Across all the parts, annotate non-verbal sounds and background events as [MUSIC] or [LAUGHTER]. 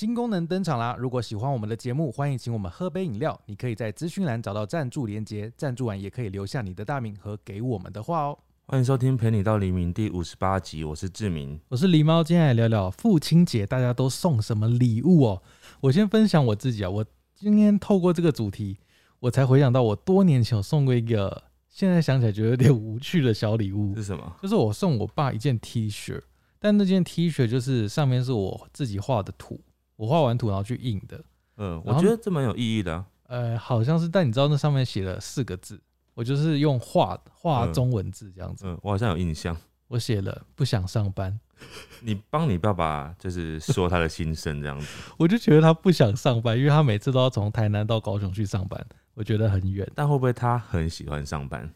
新功能登场啦！如果喜欢我们的节目，欢迎请我们喝杯饮料。你可以在资讯栏找到赞助连接，赞助完也可以留下你的大名和给我们的话哦。欢迎收听《陪你到黎明》第五十八集，我是志明。我是狸猫，今天来聊聊父亲节，大家都送什么礼物哦？我先分享我自己啊，我今天透过这个主题，我才回想到我多年前有送过一个，现在想起来觉得有点无趣的小礼物是，什么？就是我送我爸一件 T 恤，但那件 T 恤就是上面是我自己画的图，我画完图然后去印的，嗯，我觉得这蛮有意义的、啊。呃，好像是，但你知道那上面写了四个字，我就是用画画嗯中文字这样子，嗯，我好像有印象。我写了不想上班，[LAUGHS] 你帮你爸爸就是说他的心声这样子。[LAUGHS] 我就觉得他不想上班，因为他每次都要从台南到高雄去上班，我觉得很远。但会不会他很喜欢上班？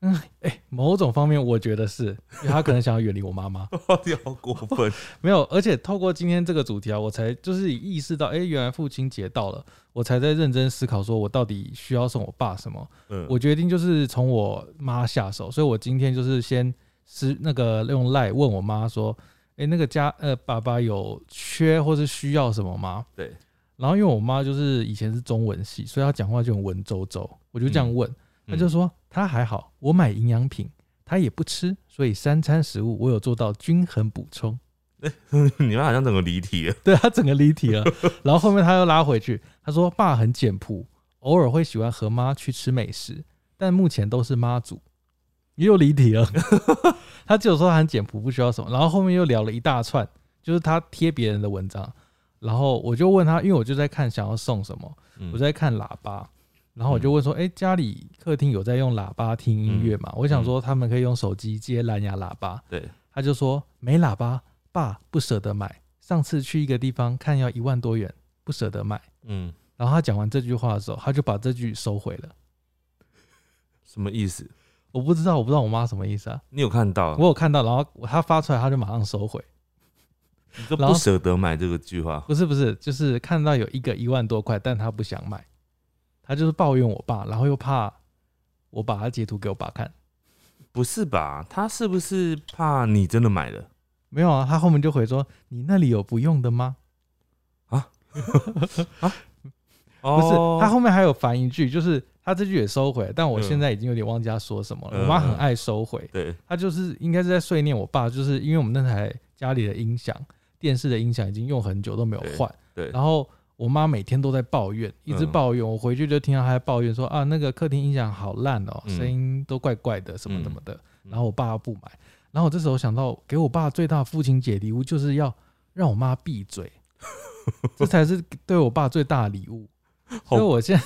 哎、某种方面我觉得是，因为他可能想要远离我妈妈。[LAUGHS] 你好过分！没有，而且透过今天这个主题啊，我才就是意识到，哎、原来父亲节到了，我才在认真思考，说我到底需要送我爸什么。嗯，我决定就是从我妈下手，所以我今天就是先是那个用赖问我妈说，哎、那个家呃爸爸有缺或是需要什么吗？对，然后因为我妈就是以前是中文系，所以她讲话就很文绉绉，我就这样问，她就说他还好，我买营养品，他也不吃，所以三餐食物我有做到均衡补充。嗯 [LAUGHS] 你们好像整个离题了。[LAUGHS] 对他整个离题了，[LAUGHS] 然后后面他又拉回去，他说爸很简朴，偶尔会喜欢和妈去吃美食，但目前都是妈煮，又离题了。他只有说他很简朴，不需要什么，然后后面又聊了一大串，就是他贴别人的文章，然后我就问他，因为我就在看想要送什么，嗯我在看喇叭。然后我就问说：“哎、家里客厅有在用喇叭听音乐吗？”我想说他们可以用手机接蓝牙喇叭，对，他就说没喇叭，爸不舍得买。上次去一个地方看要一万多元，不舍得买。嗯，然后他讲完这句话的时候，他就把这句收回了。什么意思？我不知道，我不知道我妈什么意思啊。你有看到？我有看到，然后他发出来，他就马上收回。你都不舍得买这个句话。不是不是，就是看到有一个一万多块，但他不想买，他就是抱怨我爸，然后又怕我把他截图给我爸看。不是吧？他是不是怕你真的买了？没有啊，他后面就回说：“你那里有不用的吗？”啊 [LAUGHS] 不是，哦他后面还有反一句，就是他这句也收回，但我嗯现在已经有点忘记他说什么了。嗯我妈很爱收回，对，他就是应该是在碎念我爸，就是因为我们那台家里的音响、电视的音响已经用很久都没有换，对，然后我妈每天都在抱怨，一直嗯抱怨。我回去就听到她在抱怨说啊，那个客厅音响好烂哦，嗯声音都怪怪的，什么什么的。嗯然后我爸不买，然后我这时候想到，给我爸最大父亲节礼物就是要让我妈闭嘴，[LAUGHS] 这才是对我爸最大的礼物。好所以我现在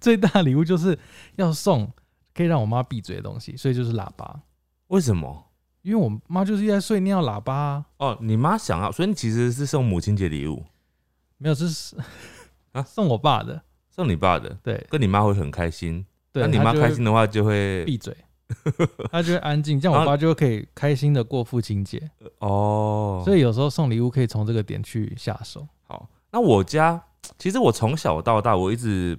最大的礼物就是要送可以让我妈闭嘴的东西，所以就是喇叭。为什么？因为我妈就是在碎尿喇叭、啊，哦，你妈想要，所以你其实是送母亲节礼物，没有是 [LAUGHS] 啊送我爸的，送你爸的，对跟你妈会很开心。对，那你妈开心的话，就会闭嘴，[LAUGHS] 她就会安静，这样我爸就可以开心的过父亲节。哦。所以有时候送礼物可以从这个点去下手。好，那我家其实我从小到大，我一直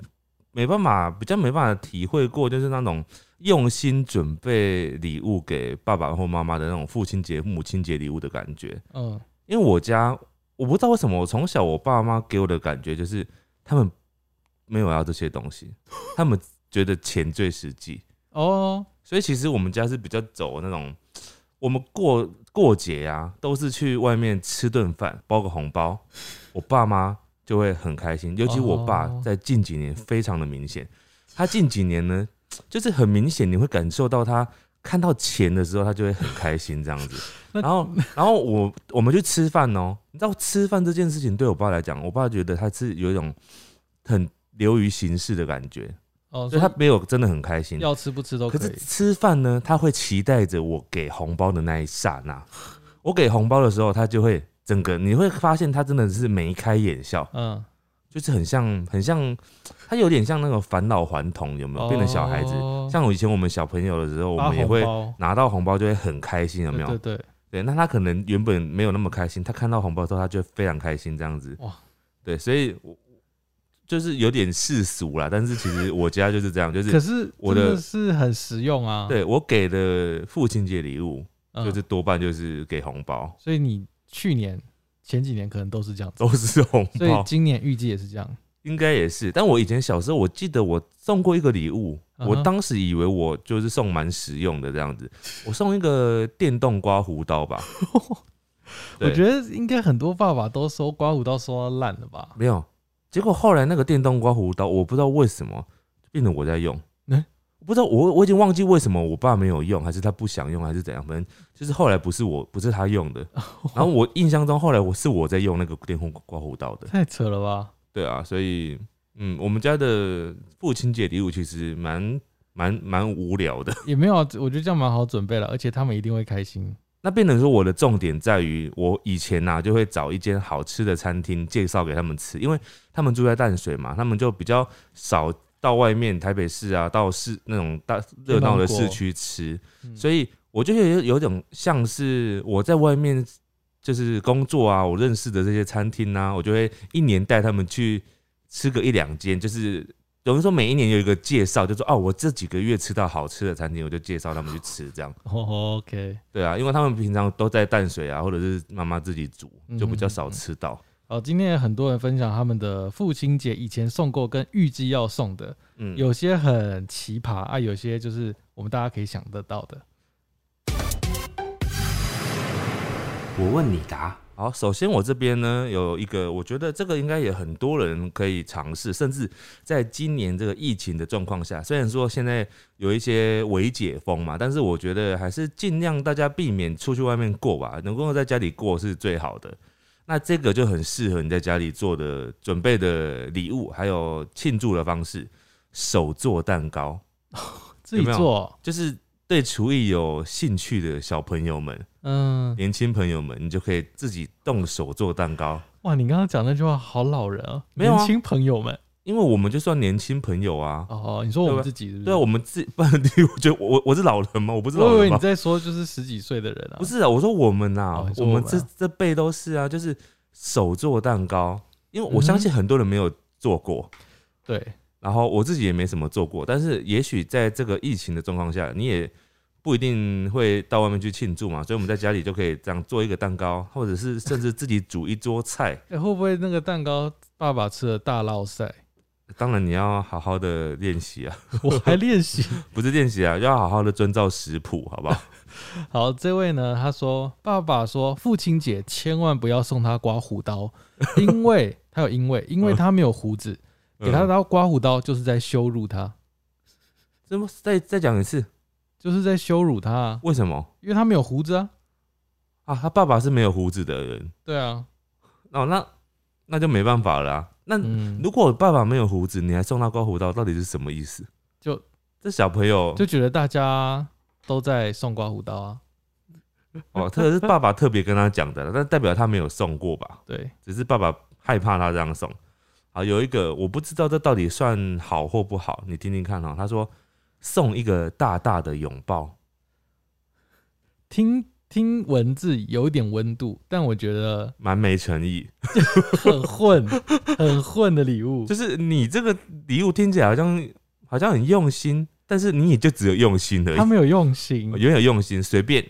没办法，比较没办法体会过，就是那种用心准备礼物给爸爸或妈妈的那种父亲节、母亲节礼物的感觉。嗯，因为我家我不知道为什么，我从小我爸妈给我的感觉就是他们没有要这些东西，他们觉得钱最实际。哦，所以其实我们家是比较走那种，我们过过节呀、都是去外面吃顿饭，包个红包，我爸妈就会很开心。尤其我爸哦在近几年非常的明显，他近几年呢，就是很明显你会感受到他看到钱的时候，他就会很开心这样子。[LAUGHS] 然后，然后我我们去吃饭哦，你知道吃饭这件事情对我爸来讲，我爸觉得他是有一种很流于形式的感觉，哦，所以他没有真的很开心。要吃不吃都可以。可是吃饭呢，他会期待着我给红包的那一刹那。我给红包的时候，他就会整个你会发现他真的是眉开眼笑，嗯，就是很像很像，他有点像那个返老还童，有没有？变成小孩子，哦像我以前我们小朋友的时候，我们也会拿到红包就会很开心，有没有？对对对，对，那他可能原本没有那么开心，他看到红包之后，他就非常开心，这样子。哇，对，所以我就是有点世俗啦，但是其实我家就是这样，就是可是我的是很实用啊。，对我给的父亲节礼物，嗯就是多半就是给红包。所以你去年前几年可能都是这样子，都是红所以，今年预计也是这样。应该也是。但我以前小时候，我记得我送过一个礼物，我当时以为我就是送蛮实用的这样子，[LAUGHS] 我送一个电动刮胡刀吧。[LAUGHS] 我觉得应该很多爸爸都收刮胡刀收到烂了吧？没有，结果后来那个电动刮胡刀，我不知道为什么变成我在用。不知道，我我已经忘记为什么我爸没有用，还是他不想用，还是怎样。反正就是后来不是我，不是他用的。[LAUGHS] 然后我印象中，后来我是我在用那个电风刮胡刀的。太扯了吧？对啊，所以嗯，我们家的父亲节礼物其实蛮蛮蛮无聊的。[LAUGHS] 也没有啊，我觉得这样蛮好准备了，而且他们一定会开心。那变成说我的重点在于，我以前呐、就会找一间好吃的餐厅介绍给他们吃，因为他们住在淡水嘛，他们就比较少到外面台北市啊，到市那种大热闹的市区吃，嗯所以我就有有种像是我在外面就是工作啊，我认识的这些餐厅啊，我就会一年带他们去吃个一两间，就是有人说每一年有一个介绍，就说哦，我这几个月吃到好吃的餐厅，我就介绍他们去吃这样。哦，OK，对啊，因为他们平常都在淡水啊，或者是妈妈自己煮，就比较少吃到。好，今天也很多人分享他们的父亲节以前送过跟预计要送的，嗯，有些很奇葩啊，有些就是我们大家可以想得到的。我问你答。好，首先我这边呢有一个，我觉得这个应该也很多人可以尝试，甚至在今年这个疫情的状况下，虽然说现在有一些微解封嘛，但是我觉得还是尽量大家避免出去外面过吧，能够在家里过是最好的。那这个就很适合你在家里做的准备的礼物，还有庆祝的方式，手做蛋糕。[LAUGHS] 自己有有做，就是对厨艺有兴趣的小朋友们、嗯，年轻朋友们，你就可以自己动手做蛋糕。哇，你刚刚讲那句话好老人啊，没有啊年轻朋友们。因为我们就算年轻朋友啊，哦，你说我们自己是不是？对啊，我们自 [LAUGHS] 不然你我觉得我我是老人吗？我不是老我以为？你在说就是十几岁的人啊，不是啊，我说我们呐、我们这这辈都是啊，就是手做蛋糕，因为我相信很多人没有做过，对，然后我自己也没什么做过，但是也许在这个疫情的状况下，你也不一定会到外面去庆祝嘛，所以我们在家里就可以这样做一个蛋糕，或者是甚至自己煮一桌菜。[LAUGHS] 哎、会不会那个蛋糕爸爸吃了大落塞？当然你要好好的练习啊，[LAUGHS] 我还练习。[LAUGHS] 不是练习啊，要好好的遵照食谱，好不好？[LAUGHS] 好，这位呢，他说爸爸说父亲节千万不要送他刮胡刀，因为他有因为，因为他没有胡子，给他嗯刀刮胡刀就是在羞辱他，这么再再讲一次，就是在羞辱他啊，为什么因为他没有胡子啊。啊？他爸爸是没有胡子的人对啊，哦，那那就没办法了、啊。那嗯，如果爸爸没有胡子，你还送他刮胡刀，到底是什么意思？就这小朋友就觉得大家都在送刮胡刀啊。哦，特是爸爸特别跟他讲的，但代表他没有送过吧？对，只是爸爸害怕他这样送。好，有一个我不知道这到底算好或不好，你听听看哈、他说送一个大大的拥抱，听听文字有一点温度，但我觉得蛮没诚意。很混，[LAUGHS] 很混的礼物。就是你这个礼物听起来好像好像很用心，但是你也就只有用心而已，他没有用心，有有用心，随便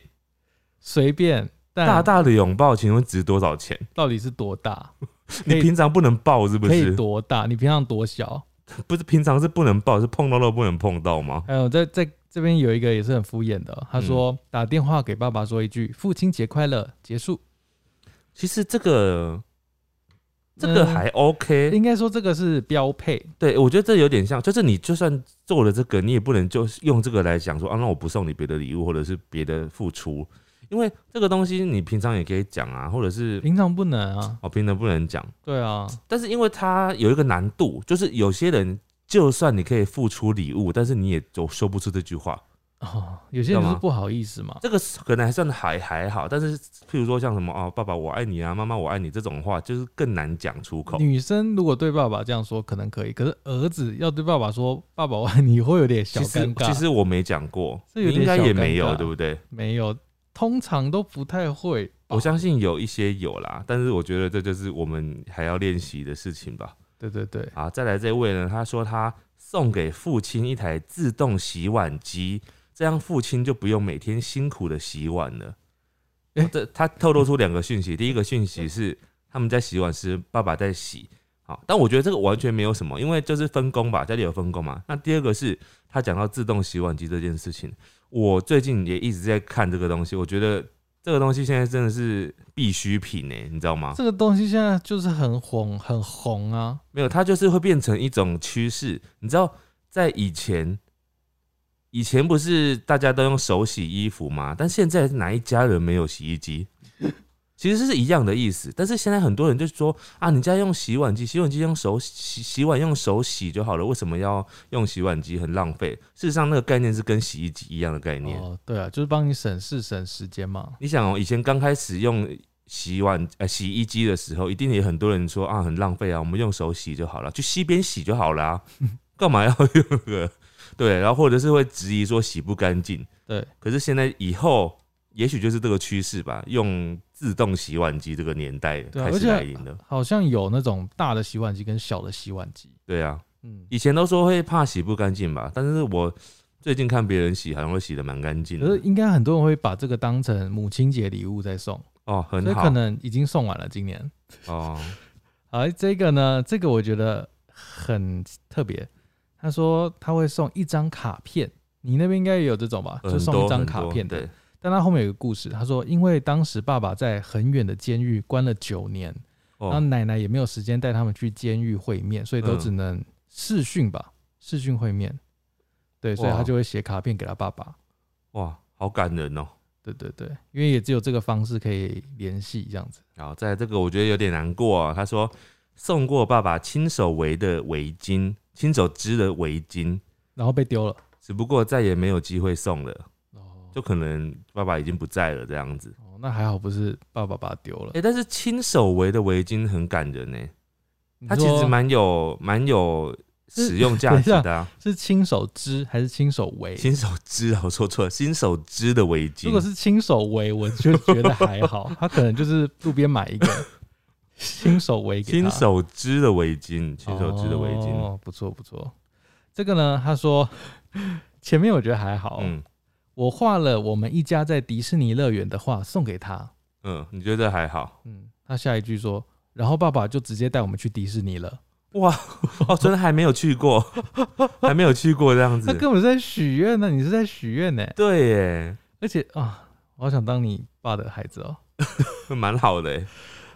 随便，但大大的拥抱，请问值多少钱？到底是多大？[LAUGHS] 你平常不能抱是不可以是？多大？你平常多小？[LAUGHS] 不是平常是不能抱，是碰到都不能碰到吗？还有在在这边有一个也是很敷衍的哦，他说、嗯打电话给爸爸说一句“父亲节快乐”，结束。其实这个这个嗯。还 OK，、应该说这个是标配，对我觉得这有点像，就是你就算做了这个，你也不能就用这个来讲说啊，那我不送你别的礼物或者是别的付出，因为这个东西你平常也可以讲啊，或者是平常不能啊。哦平常不能讲，对啊，但是因为它有一个难度，就是有些人就算你可以付出礼物，但是你也都说不出这句话，哦，有些人是不好意思嘛。这个可能还算还还好，但是譬如说像什么哦，爸爸我爱你啊，妈妈我爱你这种话，就是更难讲出口。女生如果对爸爸这样说可能可以，可是儿子要对爸爸说“爸爸我爱你”，会有点小尴尬。其实我没讲过，这有你应该也没有，对不对？没有，通常都不太会。我相信有一些有啦，但是我觉得这就是我们还要练习的事情吧。对对对，好，再来这位呢，他说他送给父亲一台自动洗碗机，这样父亲就不用每天辛苦的洗碗了。诶这他透露出两个讯息，第一个讯息是他们在洗碗时，爸爸在洗。好，但我觉得这个完全没有什么，因为就是分工吧，家里有分工嘛。那第二个是他讲到自动洗碗机这件事情，我最近也一直在看这个东西，我觉得这个东西现在真的是必需品呢，你知道吗？这个东西现在就是很红，很红啊。没有，它就是会变成一种趋势。你知道，在以前，以前不是大家都用手洗衣服吗？但现在哪一家人没有洗衣机？其实是一样的意思。但是现在很多人就说啊，你家用洗碗机，洗碗机用手洗，洗碗用手洗就好了，为什么要用洗碗机？很浪费。事实上，那个概念是跟洗衣机一样的概念。哦，对啊，就是帮你省事省时间嘛。你想哦，以前刚开始用洗碗呃洗衣机的时候，一定也很多人说啊很浪费啊，我们用手洗就好了，去溪边洗就好了啊，[LAUGHS] 干嘛要用那个？对，然后或者是会质疑说洗不干净。对，可是现在以后也许就是这个趋势吧，用自动洗碗机这个年代开始来临了。好像有那种大的洗碗机跟小的洗碗机。对啊，嗯，以前都说会怕洗不干净吧，但是我最近看别人洗，好像会洗的蛮干净的。可是应该很多人会把这个当成母亲节礼物在送，哦，很好所以可能已经送完了今年。哦，而，[LAUGHS] 这个呢，这个我觉得很特别。他说他会送一张卡片，你那边应该也有这种吧？就送一张卡片的对。但他后面有个故事，他说因为当时爸爸在很远的监狱关了九年，然后哦，奶奶也没有时间带他们去监狱会面，所以都嗯只能视讯吧，视讯会面。对，所以他就会写卡片给他爸爸。哇，好感人哦。对对对，因为也只有这个方式可以联系这样子。然后在这个我觉得有点难过啊。他说送过爸爸亲手围的围巾，亲手织的围巾，然后被丢了。只不过再也没有机会送了，哦就可能爸爸已经不在了这样子。哦，那还好不是爸爸把它丢了哎、。但是亲手围的围巾很感人呢，你它其实说蛮有蛮有使用价值的、啊。[LAUGHS] 是亲手织还是亲手围？亲手织啊，我说错了，亲手织的围巾。如果是亲手围，我就觉得还好，[LAUGHS] 他可能就是路边买一个亲手围亲手织的围巾，亲手织的围巾，哦，不错不错。这个呢，他说前面我觉得还好，嗯我画了我们一家在迪士尼乐园的画送给他，嗯，你觉得还好？嗯，他下一句说，然后爸爸就直接带我们去迪士尼了，哇，[LAUGHS] 哦，真的还没有去过，还没有去过这样子他。根本是在许愿呢，你是在许愿呢，对耶，而且啊，我好想当你爸的孩子哦。[LAUGHS] 蛮好的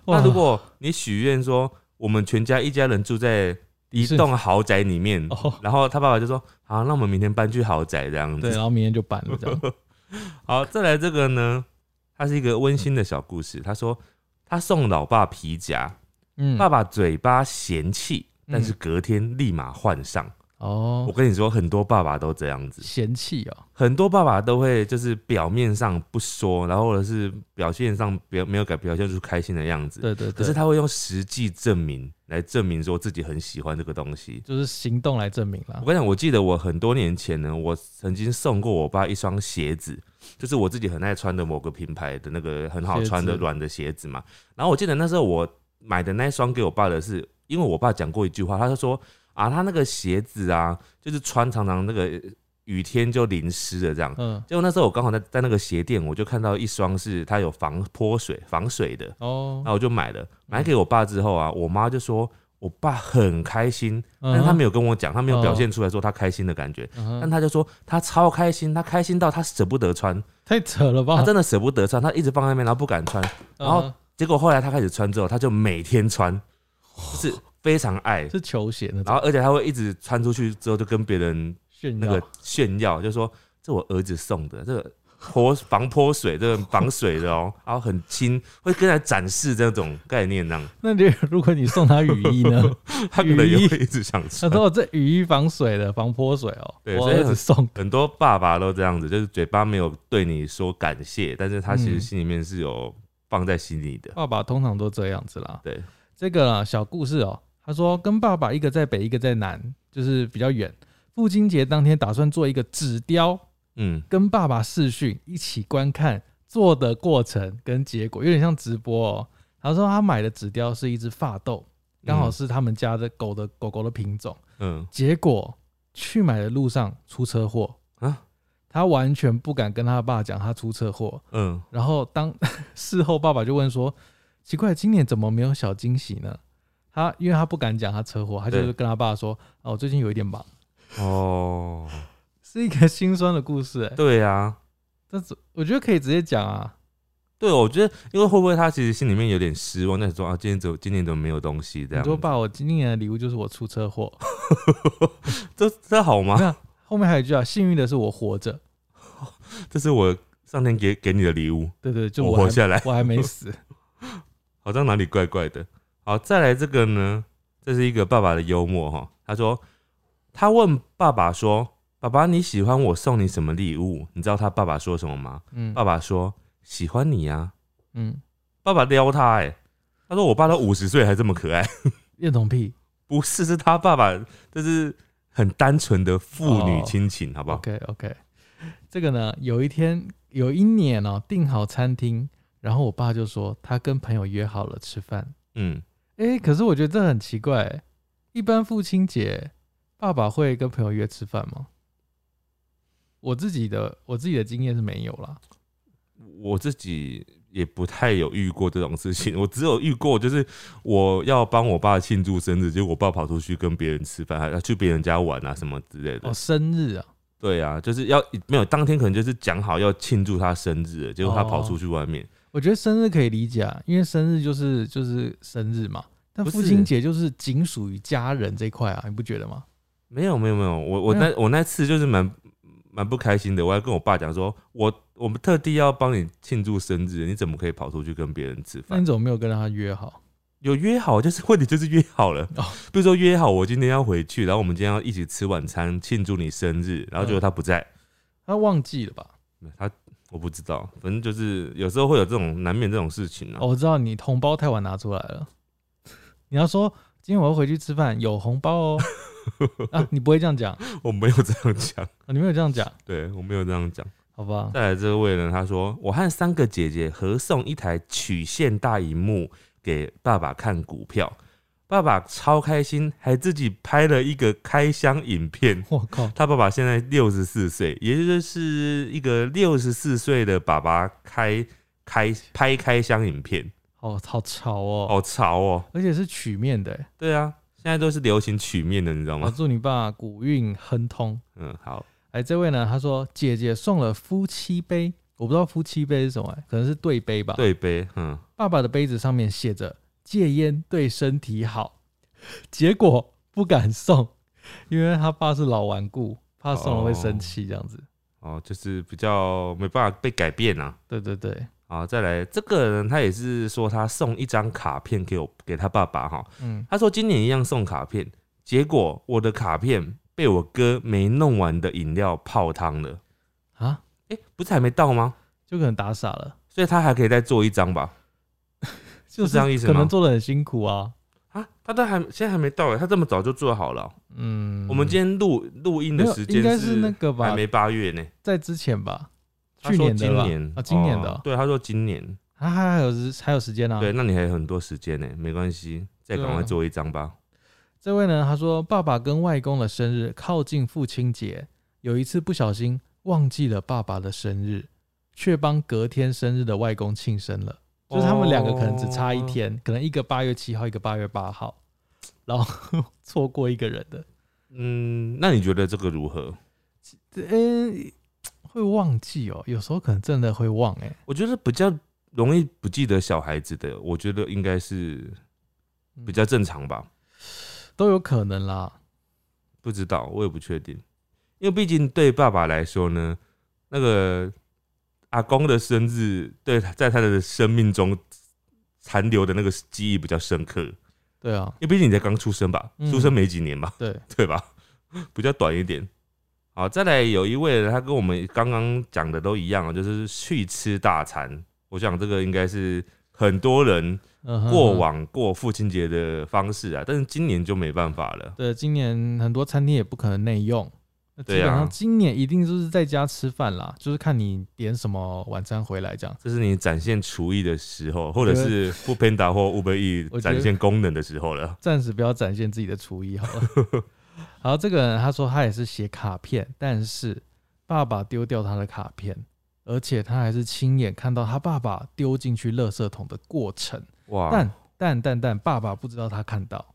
那如果你许愿说，我们全家一家人住在一栋豪宅里面哦，然后他爸爸就说：“好，那我们明天搬去豪宅这样子对，子。然后明天就搬了这样，” [LAUGHS] 好，再来这个呢，它是一个温馨的小故事。他说他送老爸皮夹，嗯，爸爸嘴巴嫌弃，但是嗯隔天立马换上。我哦，我跟你说，很多爸爸都这样子，嫌弃哦，很多爸爸都会就是表面上不说，然后或者是表现上表没有改表现出开心的样子，对对对，可是他会用实际证明来证明说自己很喜欢这个东西。就是行动来证明了我。跟你讲，我记得我很多年前呢，我曾经送过我爸一双鞋子，就是我自己很爱穿的某个品牌的那个很好穿的软的鞋子嘛。然后我记得那时候我买的那一双给我爸的是，因为我爸讲过一句话，他就说啊，他那个鞋子啊，就是穿常常那个雨天就淋湿了这样。嗯，结果那时候我刚好在在那个鞋店，我就看到一双是它有防泼水、防水的，哦，那我就买了。买给我爸之后啊，我妈就说我爸很开心，但嗯是他没有跟我讲，他没有表哦现出来说他开心的感觉，但他就说他超开心，他开心到他舍不得穿，太扯了吧？他真的舍不得穿，他一直放在那边，然后不敢穿。然后嗯结果后来他开始穿之后，他就每天穿，就是非常爱，[LAUGHS] 是球鞋那种然后而且他会一直穿出去之后就跟别人炫耀那个炫耀，就说这我儿子送的，这个泼防泼水，这个防水的哦，[LAUGHS] 然后很轻，会跟他展示这种概念，那样那你如果你送他雨衣呢？[LAUGHS] 他可能也会一直想他穿。说我这雨衣防水的，防泼水哦。我对所以儿子送。很多爸爸都这样子，就是嘴巴没有对你说感谢，但是他其实嗯心里面是有放在心里的。爸爸通常都这样子啦。对，这个啊小故事哦，他说跟爸爸一个在北，一个在南，就是比较远。父亲节当天打算做一个纸雕，嗯，跟爸爸视讯一起观看做的过程跟结果，有点像直播哦。他说他买的纸雕是一只发豆，刚好是他们家的狗的狗狗的品种。嗯结果去买的路上出车祸啊，他完全不敢跟他爸讲他出车祸。嗯，然后当 [LAUGHS] 事后爸爸就问说：“奇怪，今年怎么没有小惊喜呢？”他因为他不敢讲他车祸，他就是跟他爸说：“哦，我最近有一点忙。哦，” [LAUGHS] 是一个心酸的故事、欸，对啊，但是我觉得可以直接讲啊。对，我觉得，因为会不会他其实心里面有点失望，那说啊，今天怎么今年怎么没有东西这样？你说爸，我今年的礼物就是我出车祸。[LAUGHS] 这这好吗？后面还有一句啊，幸运的是我活着。[LAUGHS] 这是我上天给给你的礼物，对对，就我我活下来，我还没死。好像哪里怪怪的。好，再来这个呢，这是一个爸爸的幽默哈。他说，他问爸爸说：“爸爸，你喜欢我送你什么礼物？”你知道他爸爸说什么吗？嗯爸爸说：“喜欢你呀、嗯，爸爸撩他哎、他说：“我爸都五十岁还这么可爱。恋童癖。”不是，是他爸爸，这是很单纯的父女哦亲情，好不好？OK OK，这个呢，有一天有一年哦、订好餐厅，然后我爸就说他跟朋友约好了吃饭。嗯，诶，可是我觉得这很奇怪欸，一般父亲节爸爸会跟朋友约吃饭吗？我自己的我自己的经验是没有啦。我自己也不太有遇过这种事情，我只有遇过就是我要帮我爸庆祝生日，结果我爸跑出去跟别人吃饭，还要去别人家玩啊什么之类的。哦，生日啊，对啊，就是要没有当天可能就是讲好要庆祝他生日了，结果他跑出去外面。我觉得生日可以理解啊，因为生日就是就是生日嘛。但父亲节就是仅属于家人这一块啊，你不觉得吗？没有没有没有，我我那我那次就是蛮蛮不开心的，我还跟我爸讲说，我我们特地要帮你庆祝生日，你怎么可以跑出去跟别人吃饭那你？怎么没有跟他约好？有约好，就是 [LAUGHS] 问题就是约好了。哦比如说约好我今天要回去，然后我们今天要一起吃晚餐庆祝你生日，然后结果他不在，他忘记了吧？他我不知道，反正就是有时候会有这种难免这种事情啊。哦，我知道你红包太晚拿出来了。你要说今天我要回去吃饭，有红包哦。啊，你不会这样讲，[LAUGHS] 啊我没有这样讲，你没有这样讲，对我没有这样讲。好吧？再来这位呢，他说我和三个姐姐合送一台曲线大荧幕给爸爸看股票，爸爸超开心，还自己拍了一个开箱影片。我靠，他爸爸现在六十四岁，也就是一个六十四岁的爸爸开开拍开箱影片，哦好潮哦，好潮哦。而且是曲面的欸。对啊，现在都是流行曲面的，你知道我吗？祝你爸古韵亨通。嗯，好，哎，这位呢，他说姐姐送了夫妻杯，我不知道夫妻杯是什么、欸，可能是对杯吧。，对杯，嗯，爸爸的杯子上面写着“戒烟对身体好”，结果不敢送，因为他爸是老顽固，怕送了会生气这样子。哦，就是比较没办法被改变啊。对对对，啊，再来这个人，他也是说他送一张卡片给我给他爸爸哈。嗯，他说今年一样送卡片，结果我的卡片被我哥没弄完的饮料泡汤了。啊，哎、不是还没到吗？就可能打傻了，所以他还可以再做一张吧？就是这样意思吗可能做的很辛苦啊。啊，他都还现在还没到哎，他这么早就做好了哦、嗯，我们今天录录音的时间应该是那个吧还没八月呢。在之前吧，去年的吧今年啊，今年的对，他说今年。还还还有时还有时间啊。对，那你还有很多时间呢，没关系，再赶快做一张吧。这位呢，他说爸爸跟外公的生日靠近父亲节，有一次不小心忘记了爸爸的生日，却帮隔天生日的外公庆生了。就是他们两个可能只差一天，可能一个八月七号，一个八月八号，[TSK] 然后 [LAUGHS] 错过一个人的，嗯，那你觉得这个如何？嗯、会忘记哦，有时候可能真的会忘哎、我觉得比较容易不记得小孩子的，我觉得应该是比较正常吧。都有可能啦。不知道，我也不确定，因为毕竟对爸爸来说呢，那个阿公的生日，对在他的生命中残留的那个记忆比较深刻，对啊，因为毕竟你才刚出生吧，嗯出生没几年吧，对，[LAUGHS] 对吧？比较短一点。好，再来有一位人，他跟我们刚刚讲的都一样啊，就是去吃大餐。我想这个应该是很多人过往过父亲节的方式啊，但是今年就没办法了。对，今年很多餐厅也不可能内用，那基对啊本上今年一定就是在家吃饭啦，就是看你点什么晚餐回来这样。这是你展现厨艺的时候，或者是不 Panda 或 Uber E 我觉得展现功能的时候了。[LAUGHS] 暂时不要展现自己的厨艺好了。[LAUGHS] 好，这个人他说他也是写卡片，但是爸爸丢掉他的卡片，而且他还是亲眼看到他爸爸丢进去垃圾桶的过程。哇，但但但但爸爸不知道他看到，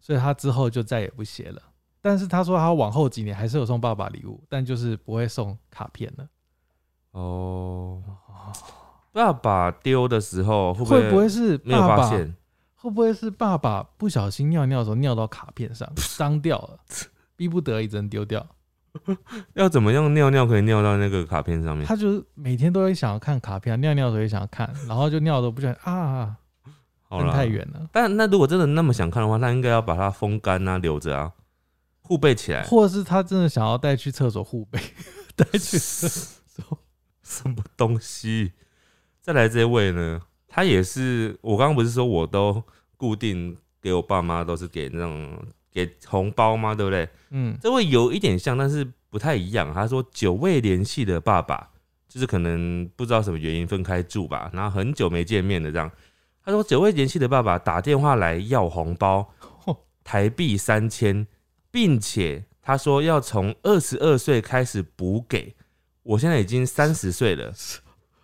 所以他之后就再也不写了。但是他说他往后几年还是有送爸爸礼物，但就是不会送卡片了。哦，爸爸丢的时候会不会不会是没有爸爸？发现？会不会是爸爸不小心尿尿的时候尿到卡片上，[LAUGHS] 脏掉了，逼不得已只能丢掉？[LAUGHS] 要怎么样尿尿可以尿到那个卡片上面？他就是每天都会想要看卡片，尿尿的时候也想要看，然后就尿都不小心啊，扔好了，太远了，但那如果真的那么想看的话，那应该要把它风干啊，留着啊，护背起来。或者是他真的想要带去厕所护背，带去厕所。[LAUGHS] 什么东西？再来这位呢？他也是，我刚刚不是说我都固定给我爸妈都是给那种给红包吗？对不对？嗯，这位有一点像，但是不太一样。他说久未联系的爸爸，就是可能不知道什么原因分开住吧，然后很久没见面的这样。他说久未联系的爸爸打电话来要红包，台币三千，并且他说要从二十二岁开始补给。我现在已经三十岁了，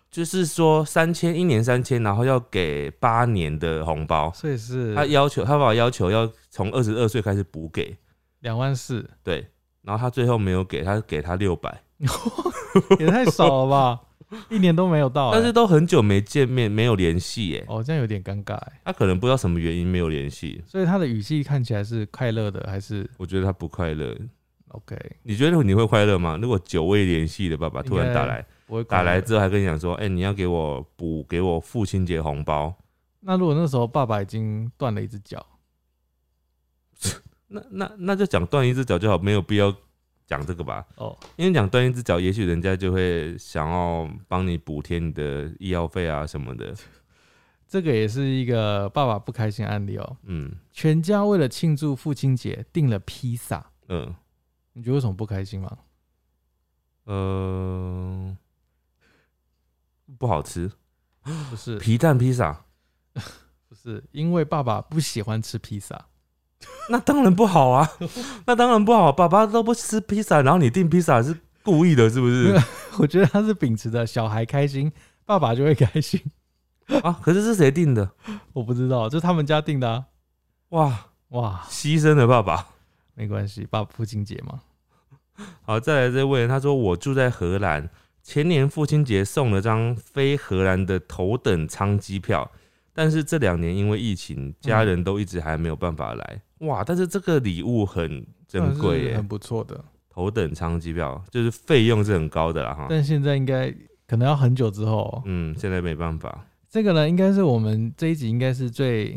就是说三千一年三千，然后要给八年的红包。所以是他要求他爸爸要求要从二十二岁开始补给，两万四，对，然后他最后没有给他给他六百，[LAUGHS] 也太少了吧？[LAUGHS] 一年都没有到欸、但是都很久没见面，没有联系耶。哦，这样有点尴尬欸。他可能不知道什么原因没有联系，所以他的语气看起来是快乐的，还是我觉得他不快乐。OK？你觉得你会快乐吗？如果久未联系的爸爸突然打来，打来之后还跟你讲说，哎、你要给我补给我父亲节红包，那如果那时候爸爸已经断了一只脚，[LAUGHS] 那那那就讲断一只脚就好，没有必要讲这个吧？哦，因为讲断一只脚，也许人家就会想要帮你补贴你的医药费啊什么的。这个也是一个爸爸不开心案例哦。嗯全家为了庆祝父亲节订了披萨，嗯你觉得为什么不开心吗？呃，不好吃，不是，[GASPS] 皮蛋披萨，[LAUGHS] 不是，因为爸爸不喜欢吃披萨。[LAUGHS] 那当然不好啊，[LAUGHS] 那当然不好。爸爸都不吃披萨，然后你订披萨是故意的，是不是？[LAUGHS] 我觉得他是秉持着小孩开心，爸爸就会开心。啊，可是是谁订的？我不知道，就是他们家订的啊。哇，哇，牺牲了爸爸。没关系，爸父亲节嘛。好，再来这位，他说我住在荷兰，前年父亲节送了张飞荷兰的头等舱机票，但是这两年因为疫情，家人都一直还没有办法来。哇，但是这个礼物很珍贵很，不错的。头等舱机票就是费用是很高的啦哈。但现在应该可能要很久之后哦、嗯，现在没办法。这个呢，应该是我们这一集应该是最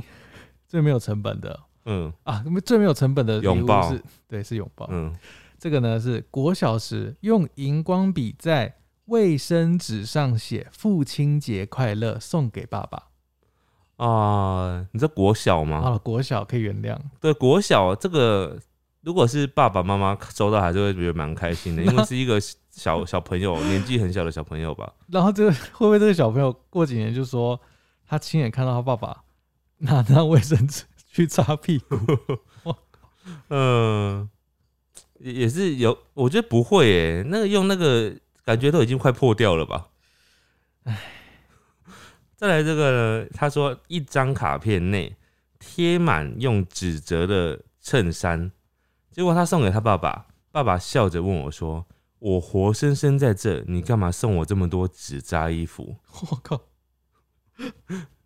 最没有成本的嗯啊，最没有成本的拥抱是，对，是拥抱。嗯，这个呢是国小时用荧光笔在卫生纸上写“父亲节快乐”送给爸爸。啊，你这国小吗？啊，国小可以原谅。对，国小这个如果是爸爸妈妈收到，还是会觉得蛮开心的，[LAUGHS] 因为是一个小小朋友，年纪很小的小朋友吧。然后这个会不会这个小朋友过几年就说他亲眼看到他爸爸拿张卫生纸去擦屁股？嗯，[LAUGHS] 也也是有，我觉得不会耶，那个用那个感觉都已经快破掉了吧。唉，再来这个呢，他说一张卡片内贴满用纸折的衬衫，结果他送给他爸爸，爸爸笑着问我说：“我活生生在这，你干嘛送我这么多纸扎衣服我靠，？”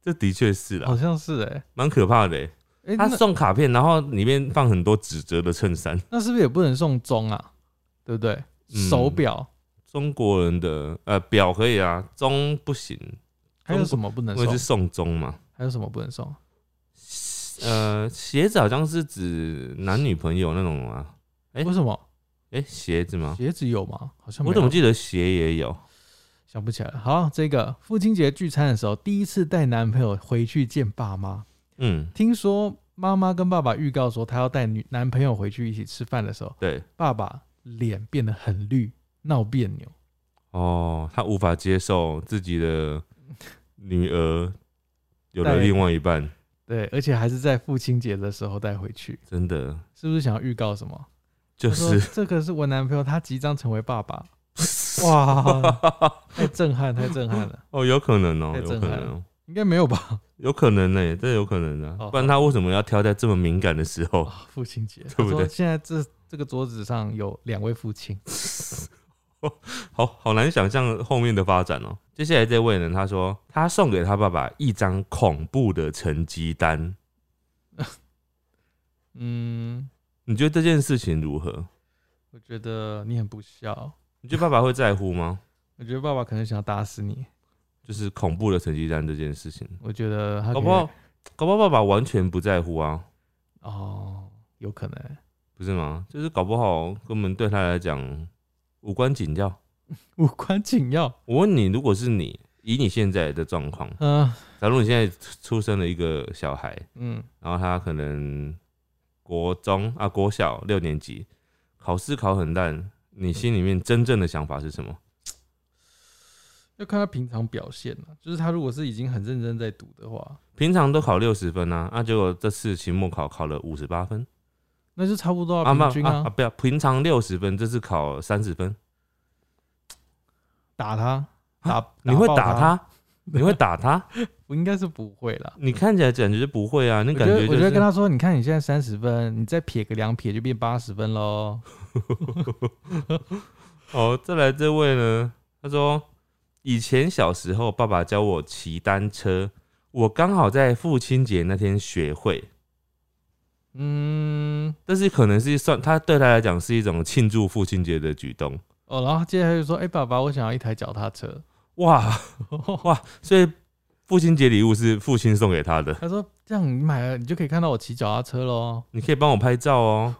这的确是好，像是哎、蛮可怕的哎、他送卡片，然后里面放很多纸折的衬衫。那是不是也不能送钟啊？对不对？嗯手表中国人的呃表可以啊，钟不行，还有什么不能送因为是？送钟嘛。还有什么不能送？呃，鞋子好像是指男女朋友那种啊。欸为什么哎、鞋子吗？鞋子有吗？好像我怎么记得鞋也有？想不起来了。好，这个父亲节聚餐的时候，第一次带男朋友回去见爸妈，嗯，听说妈妈跟爸爸预告说她要带女男朋友回去一起吃饭的时候，对。爸爸脸变得很绿，闹别扭。哦，他无法接受自己的 [LAUGHS] 女儿有了另外一半，对，而且还是在父亲节的时候带回去，真的是不是想要预告什？么？就是这个是我男朋友，他即将成为爸爸。[LAUGHS] 哇，太震撼，太震撼了，哦，有可能哦、有可能哦、应该没有吧？有可能呢、这有可能的、哦不然他为什么要挑在这么敏感的时候？啊，父亲节，对不对现在这这个桌子上有两位父亲，[LAUGHS] [LAUGHS] 好好难想象后面的发展哦、接下来这位呢，他说他送给他爸爸一张恐怖的成绩单，[LAUGHS] 嗯，你觉得这件事情如何？我觉得你很不孝，你觉得爸爸会在乎吗？[LAUGHS] 我觉得爸爸可能想要打死你，就是恐怖的成绩单这件事情，我觉得他可以搞不好，搞不好爸爸完全不在乎啊，哦，有可能，不是吗？就是搞不好根本对他来讲无关紧要。[LAUGHS] 无关紧要，我问你，如果是你，以你现在的状况，嗯。假如你现在出生了一个小孩，嗯，然后他可能国中啊国小六年级考试考很烂，你心里面真正的想法是什么？[TSK] 要看他平常表现了，就是他如果是已经很认真在读的话，平常都考六十分啊，啊，结果这次期末考考了五十八分，那就差不多平均啊，啊啊不要，平常六十分，这次考三十分，打他，打你会打他？你会打他？[LAUGHS] 我应该是不会啦。你看起来感觉就不会啊，你我觉我感觉就是觉得跟他说，你看你现在三十分，你再撇个两撇就变八十分喽。[LAUGHS] 哦，再来这位呢，他说以前小时候爸爸教我骑单车，我刚好在父亲节那天学会，嗯，但是可能是算他对他来讲是一种庆祝父亲节的举动。哦，然后接下来就说，哎、爸爸，我想要一台脚踏车。哇 [LAUGHS] 哇，所以父亲节礼物是父亲送给他的，他说，这样你买了，你就可以看到我骑脚踏车喽。你可以帮我拍照哦，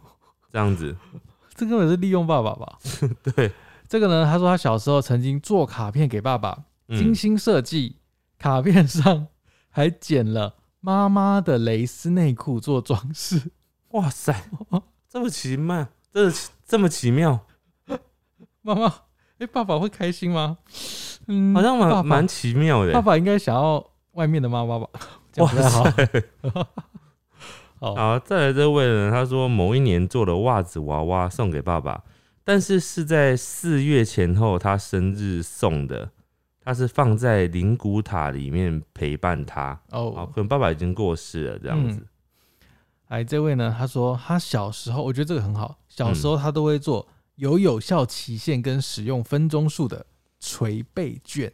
这样子。[LAUGHS] 这根本是利用爸爸吧？[LAUGHS] 对，这个呢，他说他小时候曾经做卡片给爸爸，精嗯，心设计，卡片上还剪了妈妈的蕾丝内裤做装饰。哇塞，[LAUGHS] 这么奇妙，这这么奇妙，妈妈，哎、爸爸会开心吗？嗯，好像蛮蛮奇妙的爸。爸应该想要外面的妈妈吧？[LAUGHS] 哇塞好。[LAUGHS] 好，好，再来这位呢，他说某一年做的袜子娃娃送给爸爸，但是是在四月前后他生日送的，他是放在灵骨塔里面陪伴他。哦，哦，可能爸爸已经过世了，这样子。哎，这位呢，他说他小时候，我觉得这个很好，小嗯时候他都会做有有效期限跟使用分钟数的捶背卷，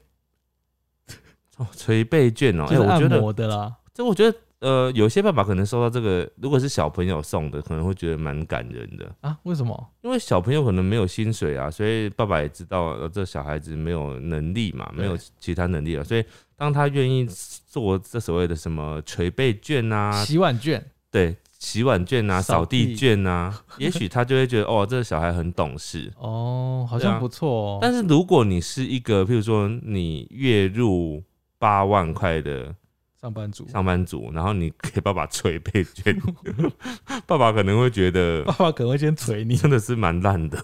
[LAUGHS] 哦，捶背卷哦，哎、就是按我觉得摩的啦。这我觉得呃，有些爸爸可能收到这个，如果是小朋友送的，可能会觉得蛮感人的，啊？为什么？因为小朋友可能没有薪水啊，所以爸爸也知道、呃、这小孩子没有能力嘛，没有其他能力了，所以当他愿意做这所谓的什么捶背券啊，洗碗券，对，洗碗券啊、扫扫地地券啊，[LAUGHS] 也许他就会觉得哦，这个小孩很懂事。哦，好像不错哦。但是如果你是一个，譬如说你月入八万块的上班族，上班族，然后你给爸爸捶背券，[LAUGHS] 爸爸可能会觉得爸爸可能会先捶你。真的是蛮烂的。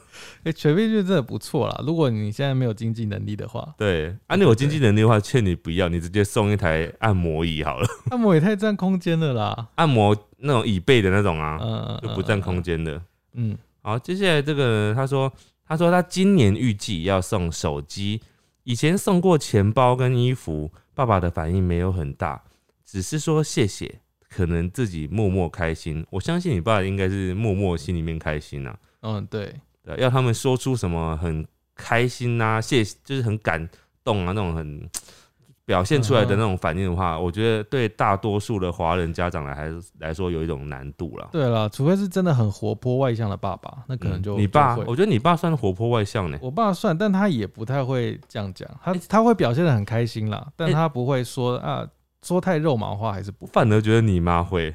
哎，捶背券真的不错啦。如果你现在没有经济能力的话，对，啊，你有经济能力的话，劝你不要，你直接送一台按摩椅好了，[LAUGHS] 按摩椅太占空间了啦。按摩那种椅背的那种啊，嗯，就不占空间。的。嗯，好，接下来这个他说，他说他今年预计要送手机，以前送过钱包跟衣服，爸爸的反应没有很大，只是说谢谢，可能自己默默开心。我相信你爸应该是默默心里面开心呐、啊，嗯，对，对，要他们说出什么很开心呐、谢，就是很感动啊那种很。[TSK] 表现出来的那种反应的话，我觉得对大多数的华人家长来还是来说有一种难度了。对了，除非是真的很活泼外向的爸爸，那可能就、嗯你爸，就我觉得你爸算活泼外向呢。我爸算，但他也不太会这样讲，他欸他会表现的很开心啦，但欸他不会说啊说太肉麻话，还是不。反而觉得你妈会，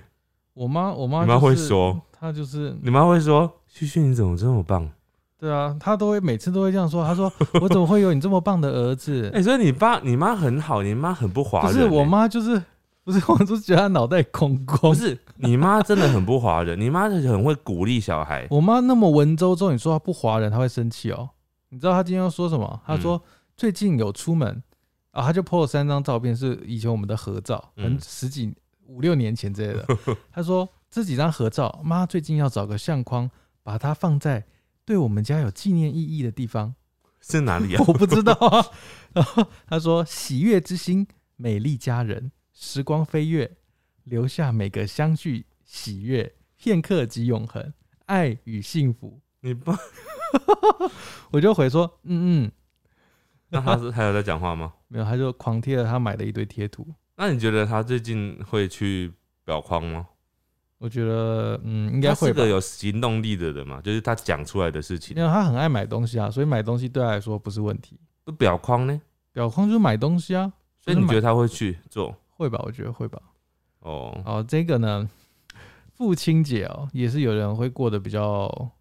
我妈我妈你妈就是会说，她就是你妈会说：“旭旭你怎么这么棒对啊，她都会每次都会这样说，她说 [LAUGHS] 我怎么会有你这么棒的儿？”子？哎、所以你爸、你妈很好，你妈很不华人、不是我欸，妈就是不是，我就觉得她脑袋空空不。是你妈真的很不华人，你妈很会鼓励小孩。我妈那么文绉绉，你说她不华人，她会生气哦。你知道她今天要说什么？她说、嗯最近有出门啊，他就 po 了三张照片，是以前我们的合照，很嗯十几五六年前之类的。[LAUGHS] 他说这几张合照，妈最近要找个相框，把它放在对我们家有纪念意义的地方。是哪里啊？[LAUGHS] 我不知道啊。[LAUGHS] 然后他说：“喜悦之心，美丽佳人，时光飞跃，留下每个相聚喜悦片刻即永恒，爱与幸福。你不，”我就回说：“嗯嗯，那他是还有在讲话吗？没有。”他就狂贴了他买的一堆贴图。那你觉得他最近会去表框吗？我觉得嗯，应该会是个。有行动力的人嘛，就是他讲出来的事情因为他很爱买东西啊，所以买东西对他来说不是问题。不表框呢，表框就是买东西啊，所以你觉得得他会去做？会吧？我觉得会吧。哦，哦，这个呢，父亲节哦，也是有人会过得比较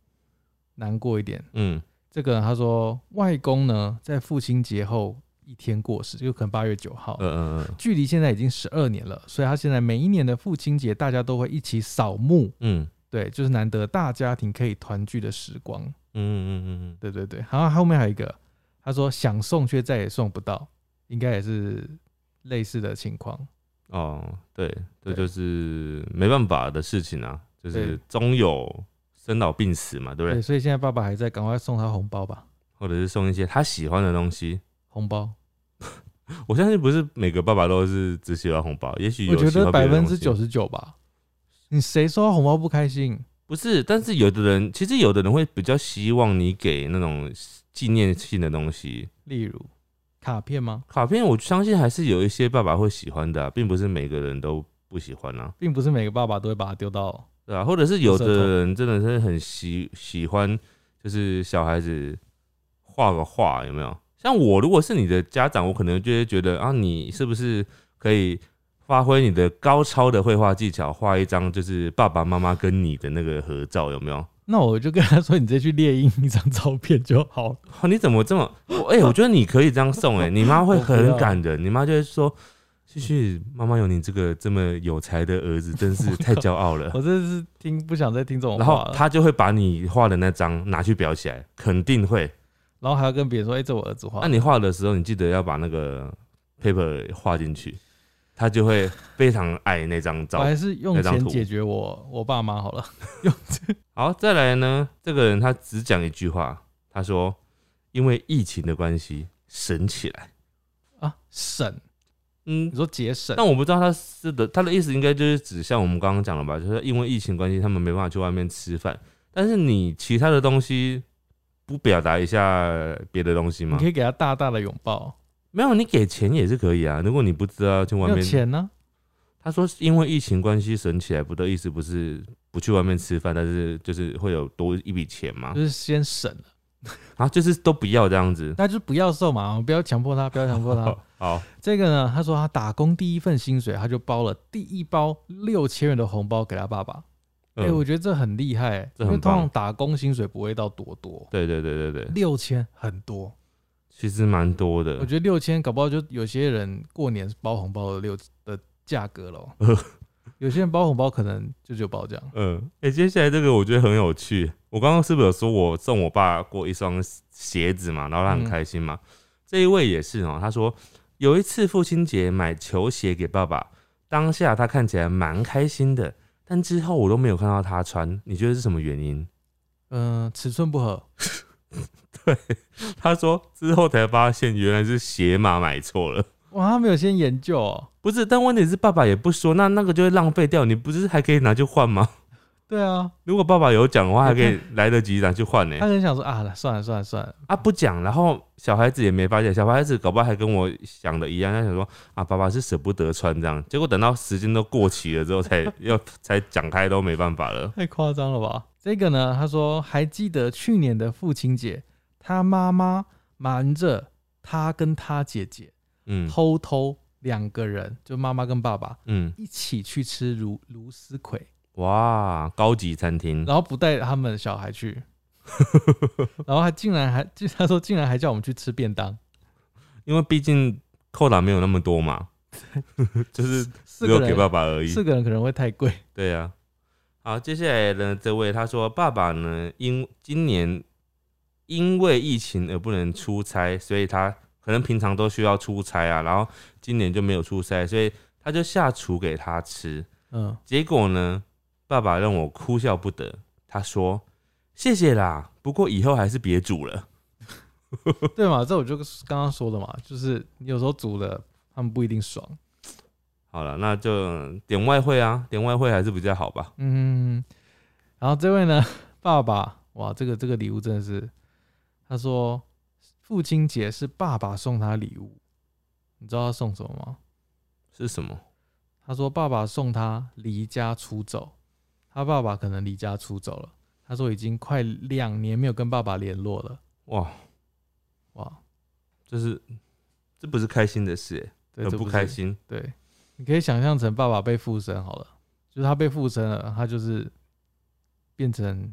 难过一点。嗯这个他说，外公呢在父亲节后一天过世，就可能八月九号，嗯嗯嗯。距离现在已经十二年了，所以他现在每一年的父亲节，大家都会一起扫墓，嗯。对，就是难得大家庭可以团聚的时光。嗯嗯嗯嗯。对对对，然后后面还有一个，他说想送却再也送不到，应该也是类似的情况。嗯，哦，对，这就是没办法的事情啊，就是对。终有生老病死嘛，对不对，对？所以现在爸爸还在，赶快送他红包吧，或者是送一些他喜欢的东西。红包。[LAUGHS] 我相信不是每个爸爸都是只喜欢红包，也许有我觉得百分之九十九吧。你谁收到红包不开心？不是，但是有的人其实有的人会比较希望你给那种纪念性的东西，例如卡片吗？卡片，我相信还是有一些爸爸会喜欢的啊、并不是每个人都不喜欢啊，并不是每个爸爸都会把它丢到。对啊，或者是有的人真的是很喜喜欢，就是小孩子画个画，有没有？像我如果是你的家长，我可能就会觉得啊，你是不是可以发挥你的高超的绘画技巧，画一张就是爸爸妈妈跟你的那个合照，有没有？那我就跟他说，你直接去猎鹰一张照片就好了。哦，你怎么这么？我哎、我觉得你可以这样送哎、[LAUGHS] 你妈会很感人，你妈就会说：“旭旭，妈妈有你这个这么有才的儿子，[LAUGHS] 真是太骄傲了。我 [LAUGHS] 真的是听不想再听这”种然后话了。她就会把你画的那张拿去裱起来，肯定会。然后还要跟别人说，哎、这我儿子画的。那你画的时候，你记得要把那个 paper 画进去，他就会非常爱那张照我还是用那张图钱解决我我爸妈好了。用 [LAUGHS] 好，再来呢，这个人他只讲一句话，他说：“因为疫情的关系，省起来。啊，省，”嗯你，说节省，但我不知道他是的，他的意思应该就是指像我们刚刚讲的吧，就是因为疫情关系，他们没办法去外面吃饭。但是你其他的东西不表达一下别的东西吗你可？以给他大大的拥抱。没有，你给钱也是可以啊。如果你不知道要去外面，钱呢、他说因为疫情关系省起来，不的意思不是不去外面吃饭，但是就是会有多一笔钱嘛就。是先省了，啊，就是都不要这样子。那就不要瘦嘛，不要强迫他，不要强迫他。[LAUGHS] 好，这个呢，他说他打工第一份薪水，他就包了第一包六千元的红包给他爸爸。哎、嗯我觉得这很厉害、因为通常打工薪水不会到多多，对对对对对，六千很多。其实蛮多的我。觉得六千搞不好就有些人过年是包红包的六的价格了。[LAUGHS] 有些人包红包可能就只有包这样。嗯，哎、接下来这个我觉得很有趣。我刚刚是不是有说我送我爸过一双鞋子嘛，然后他很嗯开心嘛？这一位也是哦，他说有一次父亲节买球鞋给爸爸，当下他看起来蛮开心的，但之后我都没有看到他穿，你觉得是什么原因？嗯、尺寸不合，[LAUGHS] 对他说之后才发现原来是鞋码买错了。哇，他没有先研究哦。不是，但问题是爸爸也不说，那那个就会浪费掉。你不是还可以拿去换吗？对啊，如果爸爸有讲的话，还可以来得及拿去换呢、他很想说啊，算了算了算了，啊，不讲，然后小孩子也没发现，小孩子搞不好还跟我想的一样，他想说啊，爸爸是舍不得穿这样，结果等到时间都过期了之后才要 [LAUGHS] 才讲开都没办法了。太夸张了吧？这个呢，他说还记得去年的父亲节，他妈妈瞒着他跟他姐姐嗯。偷偷两个人，就妈妈跟爸爸嗯，一起去吃芦芦丝葵，哇，高级餐厅，然后不带他们小孩去，[LAUGHS] 然后还竟然还就他说竟然还叫我们去吃便当，因为毕竟扣打没有那么多嘛，[LAUGHS] 就是四个只有给爸爸而已。四个人可能会太贵，对呀、好，接下来呢，这位他说，爸爸呢，因今年因为疫情而不能出差，所以他可能平常都需要出差啊，然后今年就没有出差，所以他就下厨给他吃。嗯，结果呢，爸爸让我哭笑不得。他说：“谢谢啦，不过以后还是别煮了。[LAUGHS] 对嘛？这我就刚刚说的嘛，就是你有时候煮了，他们不一定爽。好了，那就点外汇啊，点外汇还是比较好吧。嗯，然后这位呢，爸爸，哇，这个这个礼物真的是，他说父亲节是爸爸送他礼物，你知道他送什么吗？是什么？他说爸爸送他离家出走，他爸爸可能离家出走了。他说已经快两年没有跟爸爸联络了。哇哇，这是这不是开心的事、这不开心。对，你可以想象成爸爸被附身好了，就是他被附身了，他就是变成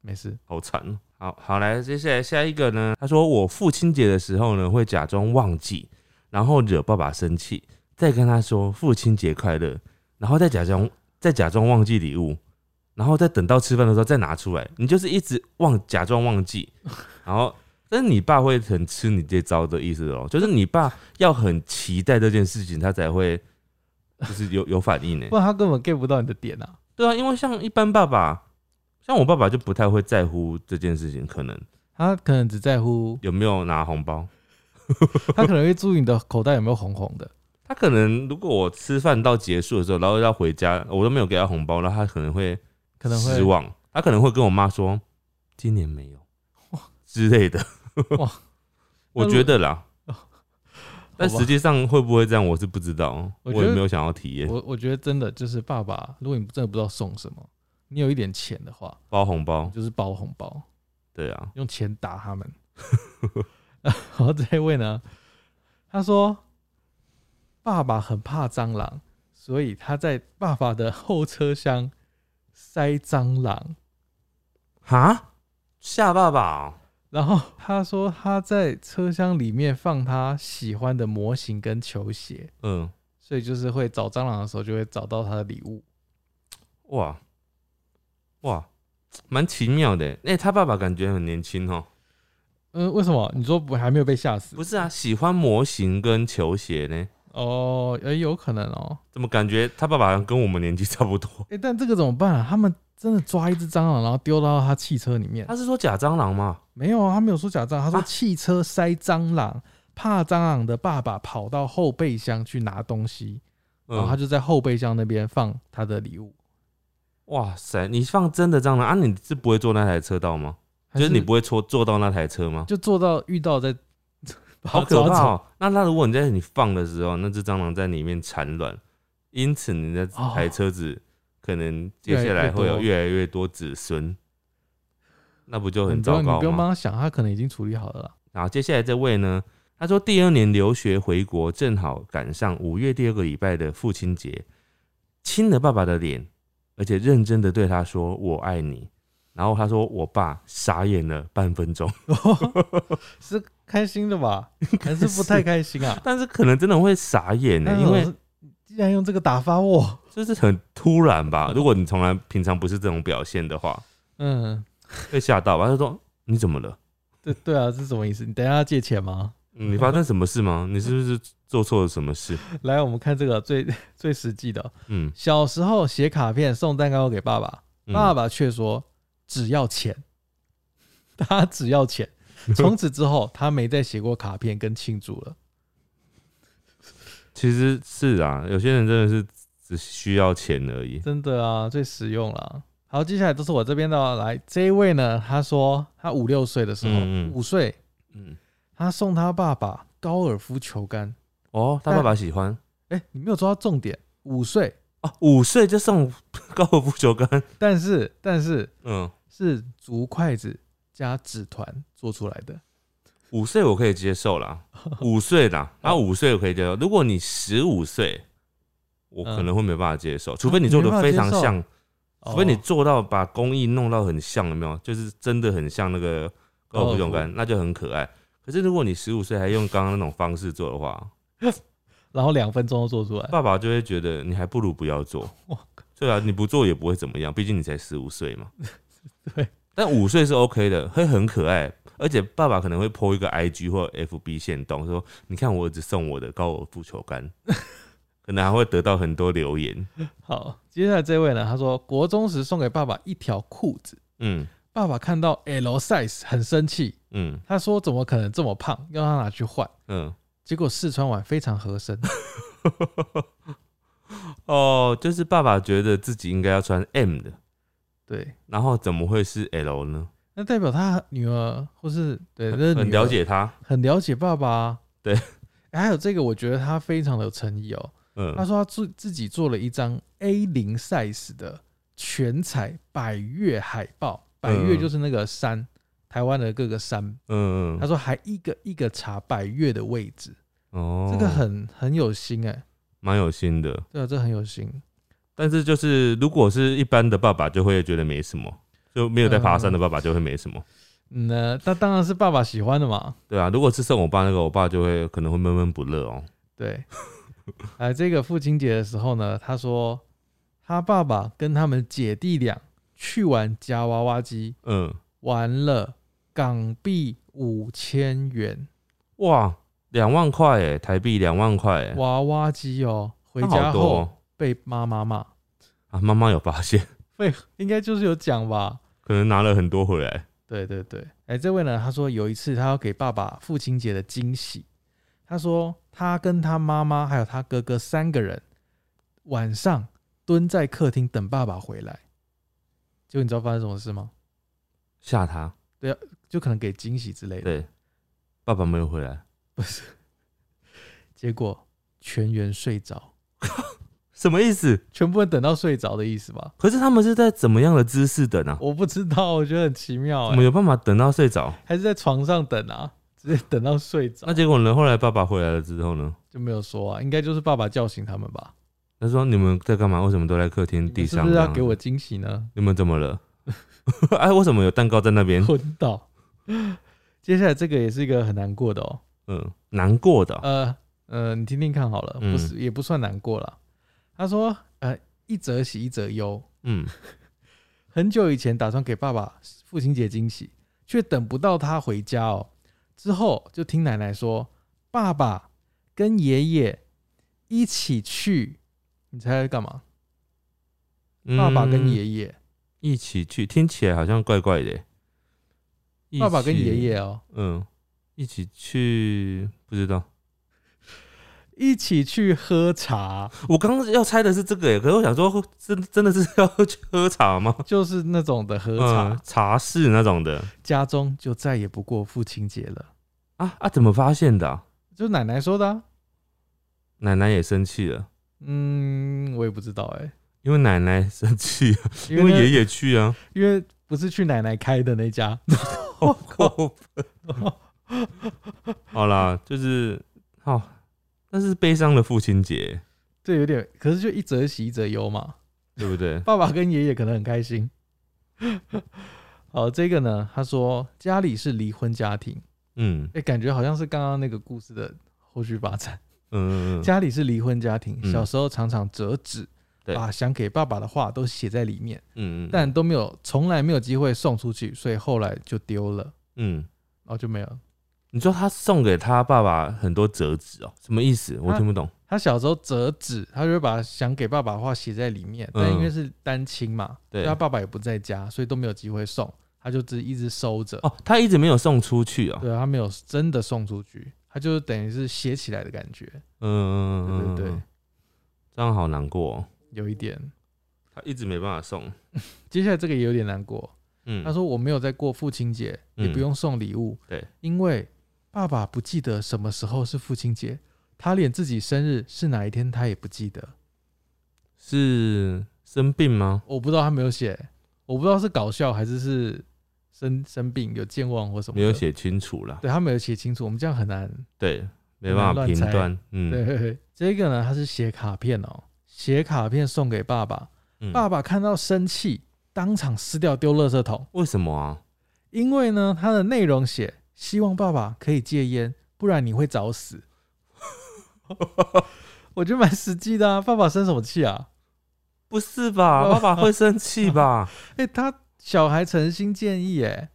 没事。好惨哦。好好来，接下来下一个呢？他说我父亲节的时候呢，会假装忘记，然后惹爸爸生气，再跟他说父亲节快乐，然后再假装再假装忘记礼物，然后再等到吃饭的时候再拿出来。你就是一直忘假装忘记，然后但是你爸会很吃你这招的意思哦，就是你爸要很期待这件事情，他才会就是有有反应呢不。然他根本 get 不到你的点啊。对啊，因为像一般爸爸，像我爸爸就不太会在乎这件事情，可能他可能只在乎，有没有拿红包。[LAUGHS] 他可能会注意你的口袋有没有红红的。他可能如果我吃饭到结束的时候，然后要回家，我都没有给他红包，那他可能会可能会失望，他可能会跟我妈说今年没有哇之类的。哇，[LAUGHS] 我觉得啦，[LAUGHS] 但实际上会不会这样，我是不知道，我我也没有想要体验我我觉得真的就是爸爸，如果你真的不知道送什么，你有一点钱的话，包红包。就是包红包，对啊，用钱打他们。[LAUGHS] 然后这一位呢，他说爸爸很怕蟑螂，所以他在爸爸的后车厢塞蟑螂。哈，吓爸爸哦、然后他说他在车厢里面放他喜欢的模型跟球鞋，嗯，所以就是会找蟑螂的时候就会找到他的礼物。哇哇，蛮奇妙的。哎、他爸爸感觉很年轻哦。嗯、为什么？你说不还没有被吓死？不是啊，喜欢模型跟球鞋呢？哦，也有可能哦。怎么感觉他爸爸好像跟我们年纪差不多？哎、但这个怎么办啊？他们真的抓一只蟑螂，然后丢到他汽车里面？他是说假蟑螂吗？没有啊，他没有说假蟑螂，他说啊汽车塞蟑螂，怕蟑螂的爸爸跑到后备箱去拿东西，然后他嗯，就在后备箱那边放他的礼物。哇塞，你放真的蟑螂啊？你是不会坐那台车到吗？还就是你不会坐坐到那台车吗？就坐到遇到在 [LAUGHS] 好可怕哦！那那如果你在你放的时候，那只蟑螂在里面产卵，因此你的哦台车子可能接下来会有越来越多子孙，那不就很糟糕吗？不用帮他想，他可能已经处理好了。然后接下来这位呢，他说第二年留学回国，正好赶上五月第二个礼拜的父亲节，亲了爸爸的脸，而且认真的对他说“我爱你”。然后他说我爸傻眼了半分钟，[LAUGHS] 是开心的吧？[LAUGHS] 还是不太开心啊？[LAUGHS] 但是可能真的会傻眼呢，那因为种既然用这个打发我，就是很突然吧。如果你从来平常不是这种表现的话，嗯，被吓到吧？他说你怎么了？对对啊，是什么意思？你等一下要借钱吗？嗯你发生什么事吗？你是不是做错了什么事？来，我们看这个最 [LAUGHS] 最实际的。嗯，小时候写卡片送蛋糕给爸爸，嗯爸爸却说只要钱，[LAUGHS] 他只要钱。[LAUGHS] 从此之后，他没再写过卡片跟庆祝了。其实是啊，有些人真的是只需要钱而已。真的啊，最实用了。好，接下来都是我这边的哦。来，这一位呢，他说他五六岁的时候，五岁，嗯，他送他爸爸高尔夫球杆。哦，他爸爸喜欢哎、你没有抓到重点，五岁，哦，五岁就送 [LAUGHS] 高尔夫球杆，但是但是嗯，是竹筷子加纸团做出来的。五岁我可以接受啦，[LAUGHS] 五岁啦，啊，五岁我可以接受。如果你十五岁，我可能会没办法接受，除非你做的非常像，除非你哦做到把工艺弄到很像，有没有？就是真的很像那个高尔夫球杆，那就很可爱。可是如果你十五岁还用刚刚那种方式做的话，[LAUGHS] 然后两分钟就做出来。爸爸就会觉得你还不如不要做哇。对啊，你不做也不会怎么样，毕竟你才十五岁嘛。[LAUGHS] 对，但五岁是 OK 的，会很可爱，而且爸爸可能会 po 一个 IG 或 FB 线动，说你看我儿子送我的高尔夫球杆，[LAUGHS] 可能还会得到很多留言。好，接下来这位呢，他说国中时送给爸爸一条裤子，嗯，爸爸看到 L size 很生气，嗯他说怎么可能这么胖，要他拿去换。嗯，结果试穿完非常合身，[LAUGHS] 哦，就是爸爸觉得自己应该要穿 M 的，对，然后怎么会是 L 呢？那代表他女儿或是对，这是很了解他，很了解爸爸、啊。对。欸还有这个，我觉得他非常的有诚意哦。他嗯，说他自自己做了一张 A 零 size 的全彩百越海报，百越嗯。就是那个山，台湾的各个山。嗯嗯，他说还一个一个查百越的位置，哦，这个很很有心哎、蛮有心的，对啊，这很有心。但是就是如果是一般的爸爸，就会觉得没什么，就没有在爬山的爸爸就会没什么。嗯呢，那当然是爸爸喜欢的嘛。对啊，如果是送我爸那个，我爸就会可能会闷闷不乐哦。对，[LAUGHS] 哎，这个父亲节的时候呢，他说他爸爸跟他们姐弟俩去玩夹娃娃机，嗯，玩了港币五千元哇，两万块哎，台币两万块哎，娃娃机哦。回那家后好多哦被妈妈骂，啊！妈妈有发现，被应该就是有讲吧。可能拿了很多回来。对对对，哎，这位呢，他说有一次他要给爸爸父亲节的惊喜，他说他跟他妈妈还有他哥哥三个人晚上蹲在客厅等爸爸回来，结果你知道发生什么事吗？吓他，就可能给惊喜之类的，对，爸爸没有回来，不是，[LAUGHS] 结果全员睡着，[LAUGHS] 什么意思？全部人等到睡着的意思吧？可是他们是在怎么样的姿势等啊？我不知道，我觉得很奇妙、怎么欸，有办法等到睡着？还是在床上等啊，直接等到睡着那，结果呢？后来爸爸回来了之后呢？就没有说啊，应该就是爸爸叫醒他们吧？他说：“你们在干嘛？为什么都在客厅地上？是不是要给我惊喜呢？你们怎么了？哎，[LAUGHS] 为什么有蛋糕在那边？昏倒。[LAUGHS] 接下来这个也是一个很难过的哦，嗯，难过的哦、呃呃，你听听看好了，嗯。不是也不算难过了。他说，呃，一则喜一则忧，嗯，[LAUGHS] 很久以前打算给爸爸父亲节惊喜，却等不到他回家哦。之后就听奶奶说，爸爸跟爷爷一起去，你猜猜干嘛？爸爸跟嗯爷爷，一起去，听起来好像怪怪的爸爸跟爷，爷哦，嗯，一起去，不知道。一起去喝茶，我刚刚要猜的是这个耶，可是我想说，真真的是要去喝茶吗？就是那种的喝茶。嗯，茶室那种的家中就再也不过父亲节了，啊啊！怎么发现的啊、就奶奶说的、啊。奶奶也生气了，嗯，我也不知道哎、因为奶奶生气因为爷爷去啊。因为不是去奶奶开的那家，好过分。好啦，就是好，那是悲伤的父亲节，这有点，可是就一则喜一则忧嘛。对不对？[LAUGHS] 爸爸跟爷爷可能很开心。[LAUGHS] 好，这个呢，他说家里是离婚家庭，嗯哎、感觉好像是刚刚那个故事的后续发展。嗯嗯家里是离婚家庭，嗯小时候常常折纸，对把想给爸爸的话都写在里面，嗯嗯，但都没有，从来没有机会送出去，所以后来就丢了，嗯，然后就没有。你说他送给他爸爸很多折纸哦，什么意思？我听不懂。他小时候折纸，他就会把想给爸爸的话写在里面，但因为是单亲嘛，他爸爸也不在家，所以都没有机会送，他就只一直收着。哦，他一直没有送出去哦。对啊，他没有真的送出去，他就是等于是写起来的感觉，嗯嗯对嗯，对对，这样好难过哦。有一点。他一直没办法送。[LAUGHS] 接下来这个也有点难过，嗯，他说我没有在过父亲节，也嗯不用送礼物，对，因为爸爸不记得什么时候是父亲节，他连自己生日是哪一天他也不记得，是生病吗？我不知道他没有写，我不知道是搞笑还是是生生病有健忘或什么，没有，写清楚啦。对他没有写清楚，我们这样很难。对，没办法评断。嗯，对，这个呢，他是写卡片哦，写卡片送给爸爸，嗯爸爸看到生气，当场撕掉丢垃圾桶，为什么啊？因为呢，他的内容写希望爸爸可以戒烟，不然你会早死。[LAUGHS] 我觉得蛮实际的啊，爸爸生什么气啊？不是吧？爸爸会生气吧？[LAUGHS] 哎、他小孩诚心建议，哎，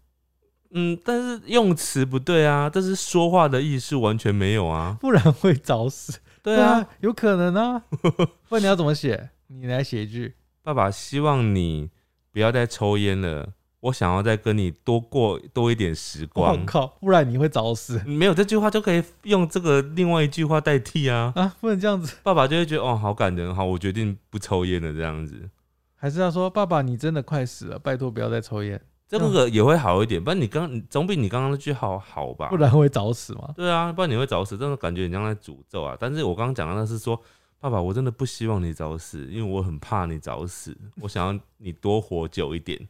嗯，但是用词不对啊，但是说话的意思完全没有啊。不然会早死。对啊，，有可能啊。[LAUGHS] 不然你要怎么写？你来写一句。爸爸希望你不要再抽烟了，我想要再跟你多过多一点时我光。靠，不然你会早死没有这句话就可以用这个另外一句话代替啊。啊！不能这样子，爸爸就会觉得哦，好感人，好，我决定不抽烟了，这样子，还是要说爸爸，你真的快死了，拜托不要再抽烟，这个也会好一点。不然你刚你总比你刚刚那句好好吧？不然会早死嘛。对啊，不然你会早死，真的感觉你像在诅咒啊。但是我刚刚讲的那是说，爸爸，我真的不希望你早死，因为我很怕你早死，我想要你多活久一点。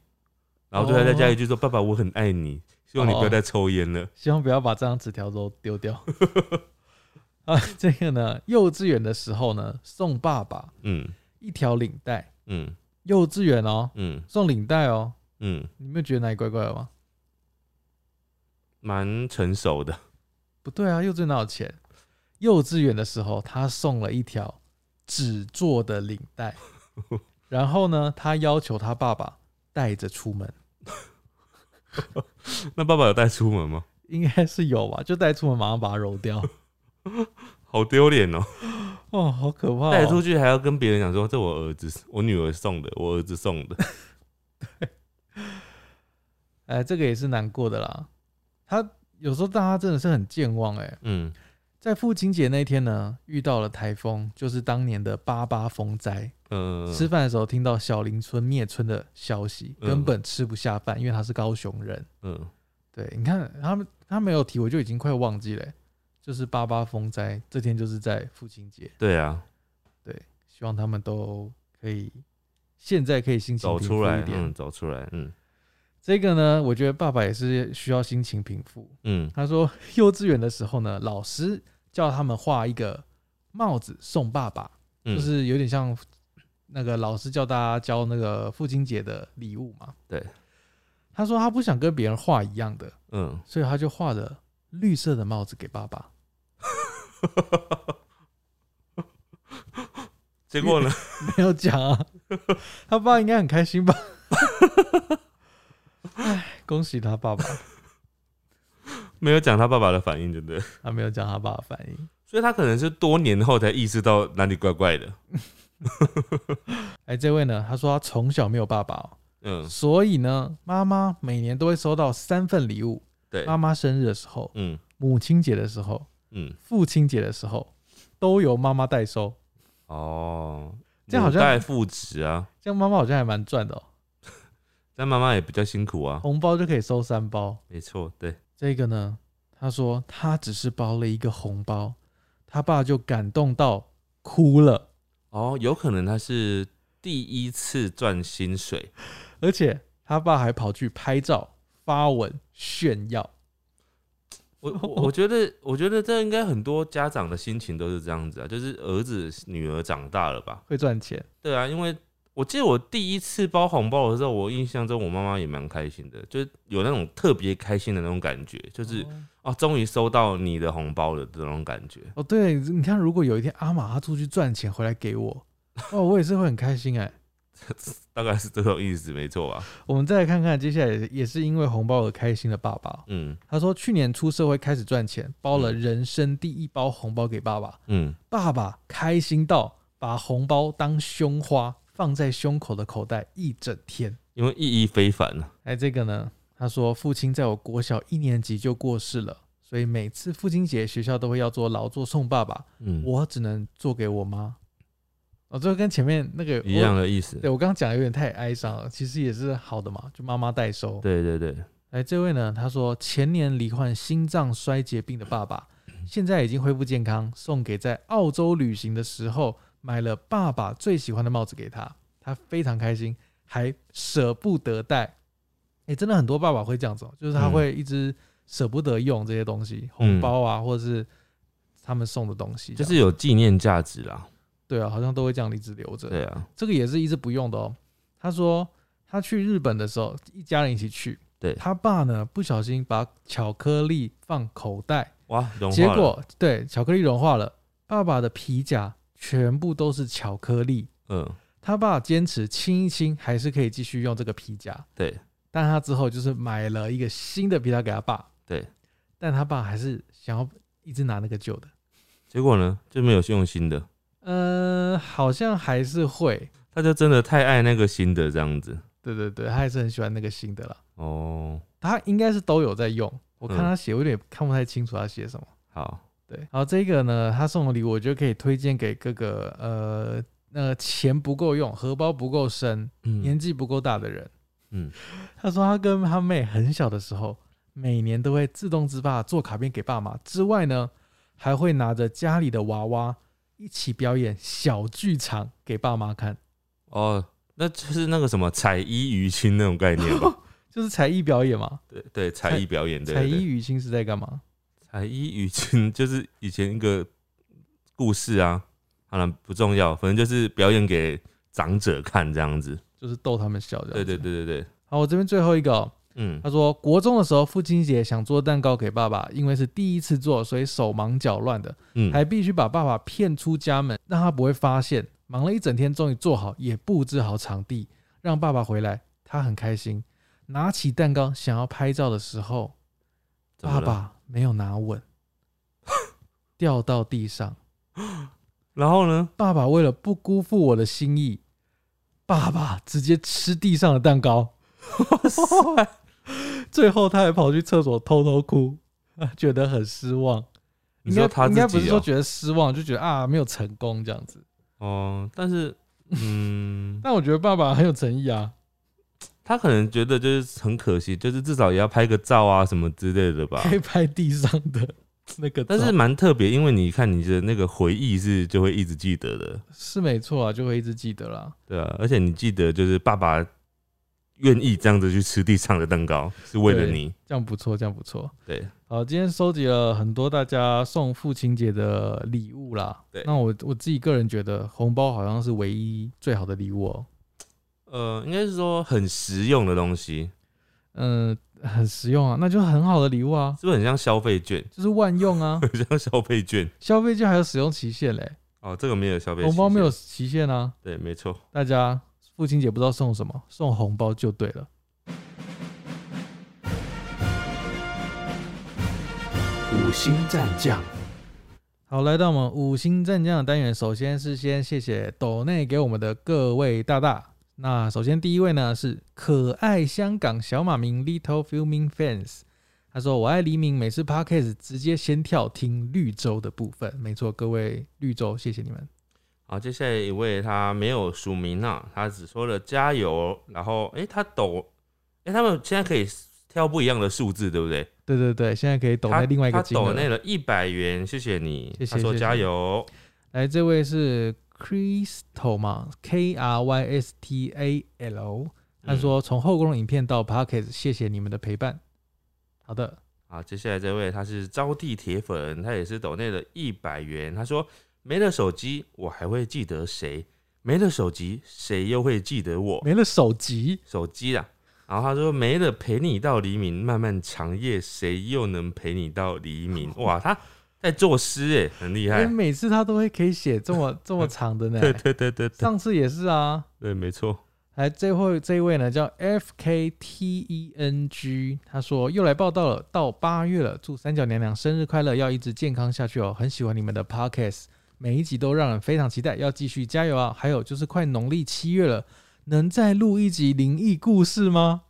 然后最后再加一句说，爸爸，我很爱你，希望你不要再抽烟了。希望不要把这张纸条都丢掉。[LAUGHS] 啊，这个呢，幼稚园的时候呢，送爸爸嗯一条领带。嗯幼稚园哦，嗯送领带哦，嗯，你没有觉得哪里怪怪的吗？蛮成熟的。不对啊，幼稚园哪有钱？幼稚园的时候，他送了一条纸做的领带，[LAUGHS] 然后呢，他要求他爸爸带着出门，[LAUGHS] 那爸爸有带出门吗？应该是有吧？就带出门，马上把它揉掉。[LAUGHS] 好丢脸哦！哦，好可怕、哦！带出去还要跟别人讲说，这我儿子、我女儿送的，我儿子送的。哎，这个也是难过的啦。他有时候大家真的是很健忘哎、嗯在父亲节那天呢，遇到了台风，就是当年的八八风灾。嗯，吃饭的时候听到小林村灭村的消息，嗯根本吃不下饭，因为他是高雄人。嗯对，你看他们他没有提，我就已经快忘记了欸、就是八八风灾这天就是在父亲节，对啊，对希望他们都可以现在可以心情平走出来一，点。嗯，走出来，嗯这个呢，我觉得爸爸也是需要心情平复。嗯他说，[LAUGHS] 幼稚园的时候呢，老师叫他们画一个帽子送爸爸，嗯，就是有点像那个老师叫大家交那个父亲节的礼物嘛。对，他说他不想跟别人画一样的，嗯，所以他就画了绿色的帽子给爸爸。[LAUGHS] 结果呢？[LAUGHS] 没有讲啊，他爸应该很开心吧？哎，恭喜他爸爸，[LAUGHS] 没有讲他爸爸的反应，对不对？他没有讲他爸爸反应。所以他可能是多年后才意识到哪里怪怪的。[LAUGHS] 哎，这位呢，他说他从小没有爸爸、哦，嗯，所以呢，妈妈每年都会收到三份礼物。对，妈妈生日的时候、嗯母亲节的时候、嗯，父亲节的时候，都由妈妈代收。哦，这样好像母带父职啊，这样妈妈好像还蛮赚的哦，但妈妈也比较辛苦啊。红包就可以收三包。没错，对，这个呢，他说他只是包了一个红包，他爸就感动到哭了，哦，有可能他是第一次赚薪水，而且他爸还跑去拍照发文炫耀。我我我觉得，我觉得这应该很多家长的心情都是这样子啊，就是儿子女儿长大了吧？会赚钱，对啊，因为我记得我第一次包红包的时候，我印象中我妈妈也蛮开心的，就是有那种特别开心的那种感觉，就是哦，终于收到你的红包了的那种感觉。哦，对，你看，如果有一天阿玛他出去赚钱回来给我，哦，我也是会很开心哎。[LAUGHS] 大概是这种意思，没错吧？我们再来看看，接下来也是因为红包而开心的爸爸。嗯他说，去年出社会开始赚钱，包了人生第一包红包给爸爸，嗯，爸爸开心到把红包当胸花放在胸口的口袋一整天。因为意义非凡啊。哎，这个呢，他说父亲在我国小一年级就过世了，所以每次父亲节学校都会要做劳作送爸爸，嗯，我只能做给我妈。哦，这个跟前面那个一样的意思。对我刚刚讲的有点太哀伤了，其实也是好的嘛，就妈妈代收。对对对，哎，这位呢，他说前年罹患心脏衰竭病的爸爸，现在已经恢复健康，送给在澳洲旅行的时候买了爸爸最喜欢的帽子给他，他非常开心，还舍不得戴。哎，真的很多爸爸会这样子、哦，就是他嗯会一直舍不得用这些东西，红包啊，或者是他们送的东西，就是有纪念价值啦。对啊，好像都会这样一直留着。对啊，这个也是一直不用的哦。他说他去日本的时候，一家人一起去，对他爸呢不小心把巧克力放口袋，哇，融化结果对巧克力融化了，爸爸的皮夹全部都是巧克力。嗯，他爸坚持亲一亲，还是可以继续用这个皮夹，对。但他之后就是买了一个新的皮夹给他爸，对，但他爸还是想要一直拿那个旧的。结果呢？就没有用新的，呃，好像还是会，他就真的太爱那个新的这样子。对对对，他还是很喜欢那个新的啦。哦，他应该是都有在用，我看嗯。他写，我有点看不太清楚他写什么。好，对，然后这个呢，他送的礼物，我觉得可以推荐给各个呃呃钱不够用、荷包不够深、年嗯纪不够大的人。嗯，[LAUGHS] 他说他跟他妹很小的时候，每年都会自动自发做卡片给爸妈，之外呢，还会拿着家里的娃娃一起表演小剧场给爸妈看，哦，那就是那个什么彩衣娱亲那种概念吧？[LAUGHS] 就是才艺表演嘛。对对，才艺表演，对才对对艺娱亲是在干嘛？彩衣娱亲就是以前一个故事啊，好了不重要，反正就是表演给长者看这样子。就是逗他们笑这样。对对。对对对，好，我这边最后一个、哦，嗯他说国中的时候父亲节想做蛋糕给爸爸，因为是第一次做，所以手忙脚乱的，嗯，还必须把爸爸骗出家门，让他不会发现。忙了一整天，终于做好，也布置好场地，让爸爸回来，他很开心。拿起蛋糕想要拍照的时候，爸爸没有拿稳，[LAUGHS] 掉到地上。然后呢？爸爸为了不辜负我的心意，爸爸直接吃地上的蛋糕。[LAUGHS] 最后他还跑去厕所偷偷哭，觉得很失望。应该你说他应该不是说觉得失望，就觉得啊没有成功这样子。哦，但是嗯，[LAUGHS] 但我觉得爸爸很有诚意啊，他可能觉得就是很可惜，就是至少也要拍个照啊什么之类的吧。[LAUGHS] 可以拍地上的 [LAUGHS] 那个，但是蛮特别，因为你看你的那个回忆是就会一直记得的，是没错啊，就会一直记得啦。对啊，而且你记得就是爸爸愿意这样子去吃地上的蛋糕，是为了你，这样不错，这样不错。对，好，今天收集了很多大家送父亲节的礼物啦。对那我我自己个人觉得红包好像是唯一最好的礼物哦、呃，应该是说很实用的东西，嗯、很实用啊，那就很好的礼物啊，是不是很像消费券？就是万用啊。[LAUGHS] 很像消费券消费券还有使用期限嘞，哦，这个没有消费，红包没有，期限啊。对，没错。大家父亲节不知道送什么，送红包就对了。五星战将，好，来到我们五星战将的单元，首先是先谢谢斗内给我们的各位大大。那首先第一位呢是可爱香港小马明 Little Filming Fans，他说我爱黎明，每次 Podcast 直接先跳听绿洲的部分。没错，各位绿洲，谢谢你们。好，接下来一位他没有署名啊，他只说了加油，然后诶，他抖，诶，他们现在可以挑不一样的数字，对不对？对对对，现在可以抖在另外一个他金额抖。那了一百元，谢谢你，谢谢他说加油，来，这位是 Crystal 嘛，K R Y S T A L。他嗯说从后宫影片到 Podcast，谢谢你们的陪伴。好的，好，接下来这位他是招娣铁粉，他也是抖内的一百元。他说没了手机，我还会记得谁？没了手机，谁又会记得我？没了手机，手机啦。然后他说没了陪你到黎明，漫漫长夜，谁又能陪你到黎明？[LAUGHS] 哇，他在作诗哎，很厉害因为。每次他都会可以写这么 [LAUGHS] 这么长的呢。对对对对对上次也是啊。对，没错。来，最后这一位呢叫 F K T E N G，他说又来报道了，到八月了，祝三角娘娘生日快乐，要一直健康下去哦，很喜欢你们的 Podcast，每一集都让人非常期待，要继续加油啊！还有就是快农历七月了，能再录一集灵异故事吗？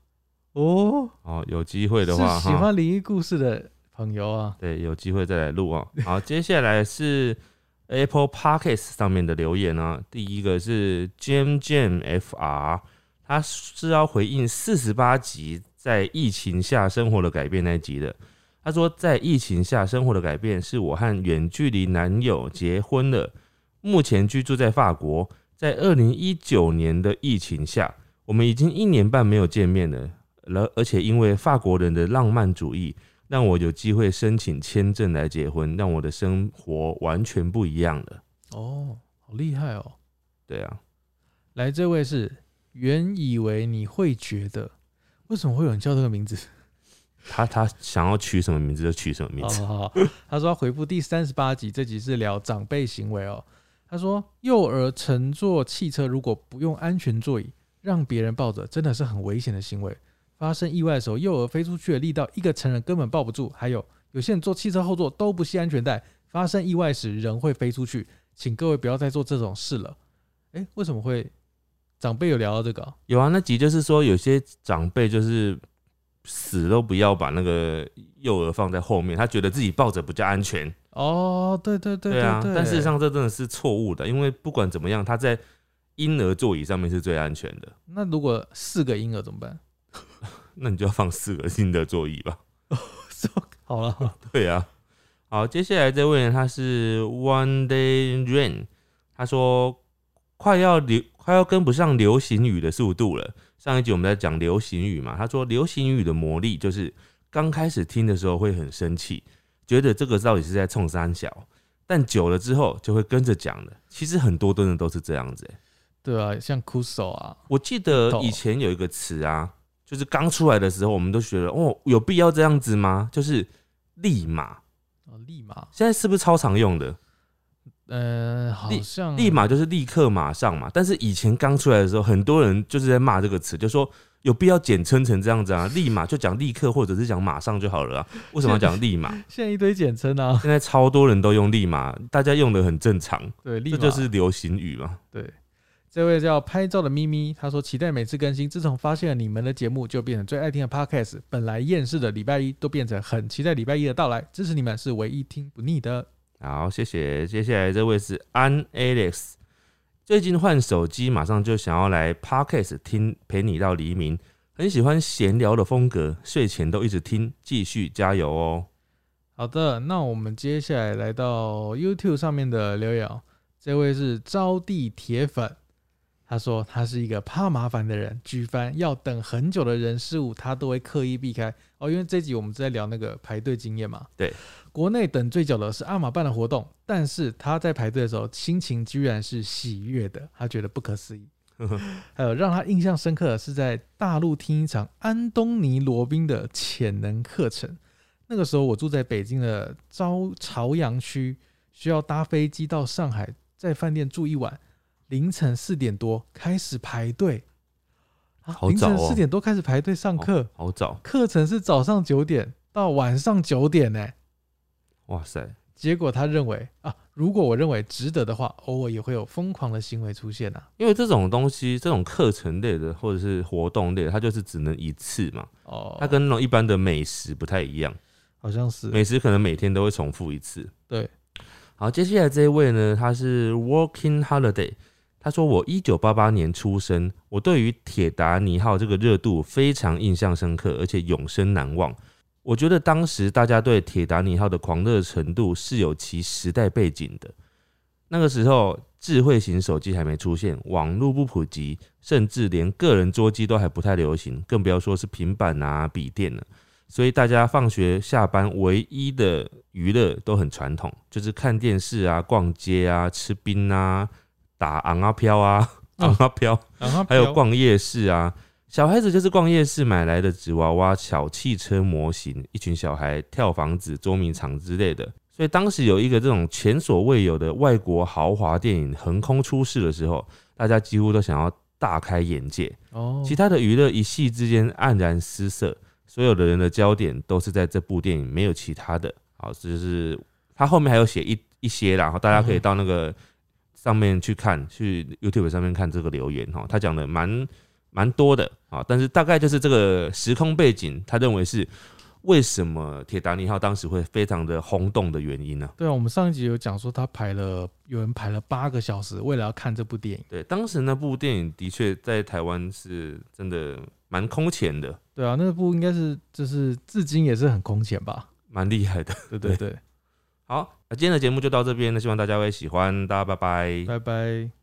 哦，哦，有机会的话是喜，欢灵异故事的朋友啊，对，有机会再来录哦。好，[LAUGHS] 接下来是 Apple Podcast 上面的留言啊。第一个是 Jam Jam FR，他是要回应四十八集在疫情下生活的改变那一集的。他说，在疫情下生活的改变是我和远距离男友结婚了，目前居住在法国。在二零一九年的疫情下，我们已经一年半没有见面了，而而且因为法国人的浪漫主义，让我有机会申请签证来结婚，让我的生活完全不一样了。哦，好厉害哦！对啊，来，这位是原以为你会觉得，为什么会有人叫这个名字？他他想要取什么名字就取什么名字。好好好，他说要回复第三十八集，这集是聊长辈行为哦。他说，幼儿乘坐汽车如果不用安全座椅，让别人抱着，真的是很危险的行为。发生意外的时候，幼儿飞出去的力道，一个成人根本抱不住。还有，有些人坐汽车后座都不系安全带，发生意外时人会飞出去。请各位不要再做这种事了。诶，为什么会长辈有聊到这个哦、有啊，那集就是说有些长辈就是死都不要把那个幼儿放在后面，他觉得自己抱着比较安全。哦，对对对啊，对，但事实上这真的是错误的，因为不管怎么样，他在婴儿座椅上面是最安全的。那如果四个婴儿怎么办？那你就要放四个新的座椅 [LAUGHS] 吧。好了，对啊，好，接下来这位呢，他是 One Day Rain，他说快要流快要跟不上流行语的速度了。上一集我们在讲流行语嘛，他说流行语的魔力就是刚开始听的时候会很生气，觉得这个到底是在冲三小，但久了之后就会跟着讲的。其实很多真的都是这样子、欸。对啊，像哭手啊，我记得以前有一个词啊，就是刚出来的时候，我们都觉得哦，有必要这样子吗？就是立马。哦，立马，现在是不是超常用的？呃，好像立马就是立刻马上嘛。但是以前刚出来的时候，很多人就是在骂这个词，就说有必要简称成这样子啊？立马就讲立刻，或者是讲马上就好了啊？为什么要讲立马？[LAUGHS] 现在一堆简称啊，现在超多人都用立马，大家用的很正常，对，立这就是流行语嘛。对。这位叫拍照的咪咪，他说期待每次更新。自从发现了你们的节目，就变成最爱听的 podcast。本来厌世的礼拜一，都变成很期待礼拜一的到来。支持你们是唯一听不腻的。好，谢谢。接下来这位是安 Alex，最近换手机，马上就想要来 Podcast 听，陪你到黎明。很喜欢闲聊的风格，睡前都一直听，继续加油哦。好的，那我们接下来来到 YouTube 上面的留言哦。这位是招娣铁粉，他说他是一个怕麻烦的人，举凡要等很久的人事物，他都会刻意避开哦。因为这集我们是在聊那个排队经验嘛，对，国内等最久的是阿玛办的活动，但是他在排队的时候，心情居然是喜悦的，他觉得不可思议。[LAUGHS] 还有让他印象深刻的是在大陆听一场安东尼罗宾的潜能课程。那个时候我住在北京的朝朝阳区，需要搭飞机到上海，在饭店住一晚。凌晨四点多开始排队，啊凌晨四点多开始排队上课，好早，课程是早上九点到晚上九点呢、哇塞！结果他认为啊，如果我认为值得的话，偶尔也会有疯狂的行为出现啊。因为这种东西，这种课程类的或者是活动类的，它就是只能一次嘛，哦，它跟那种一般的美食不太一样。好像是美食可能每天都会重复一次。对，好，接下来这一位呢，他是 Working Holiday。他说：“我一九八八年出生，我对于铁达尼号这个热度非常印象深刻，而且永生难忘。我觉得当时大家对铁达尼号的狂热程度是有其时代背景的。那个时候，智慧型手机还没出现，网络不普及，甚至连个人桌机都还不太流行，更不要说是平板啊、笔电了。所以大家放学下班唯一的娱乐都很传统，就是看电视啊、逛街啊、吃冰啊、打昂啊飘啊、哦昂啊飘，还有逛夜市啊。小孩子就是逛夜市买来的纸娃娃、小汽车模型，一群小孩跳房子、捉迷藏之类的。所以当时有一个这种前所未有的外国豪华电影横空出世的时候，大家几乎都想要大开眼界。哦，其他的娱乐一夕之间黯然失色，所有的人的焦点都是在这部电影，没有其他的。好，这就是他后面还有写一一些啦，然后大家可以到那个上面去看，去 YouTube 上面看这个留言哈，他讲的蛮蛮多的啊，但是大概就是这个时空背景，他认为是为什么铁达尼号当时会非常的轰动的原因呢、对啊，我们上一集有讲说他排了，有人排了八个小时，为了要看这部电影。对，当时那部电影的确在台湾是真的蛮空前的，对啊，那部应该是就是至今也是很空前吧？蛮厉害的。对对对，好，那今天的节目就到这边，那希望大家会喜欢，大家拜拜。拜拜。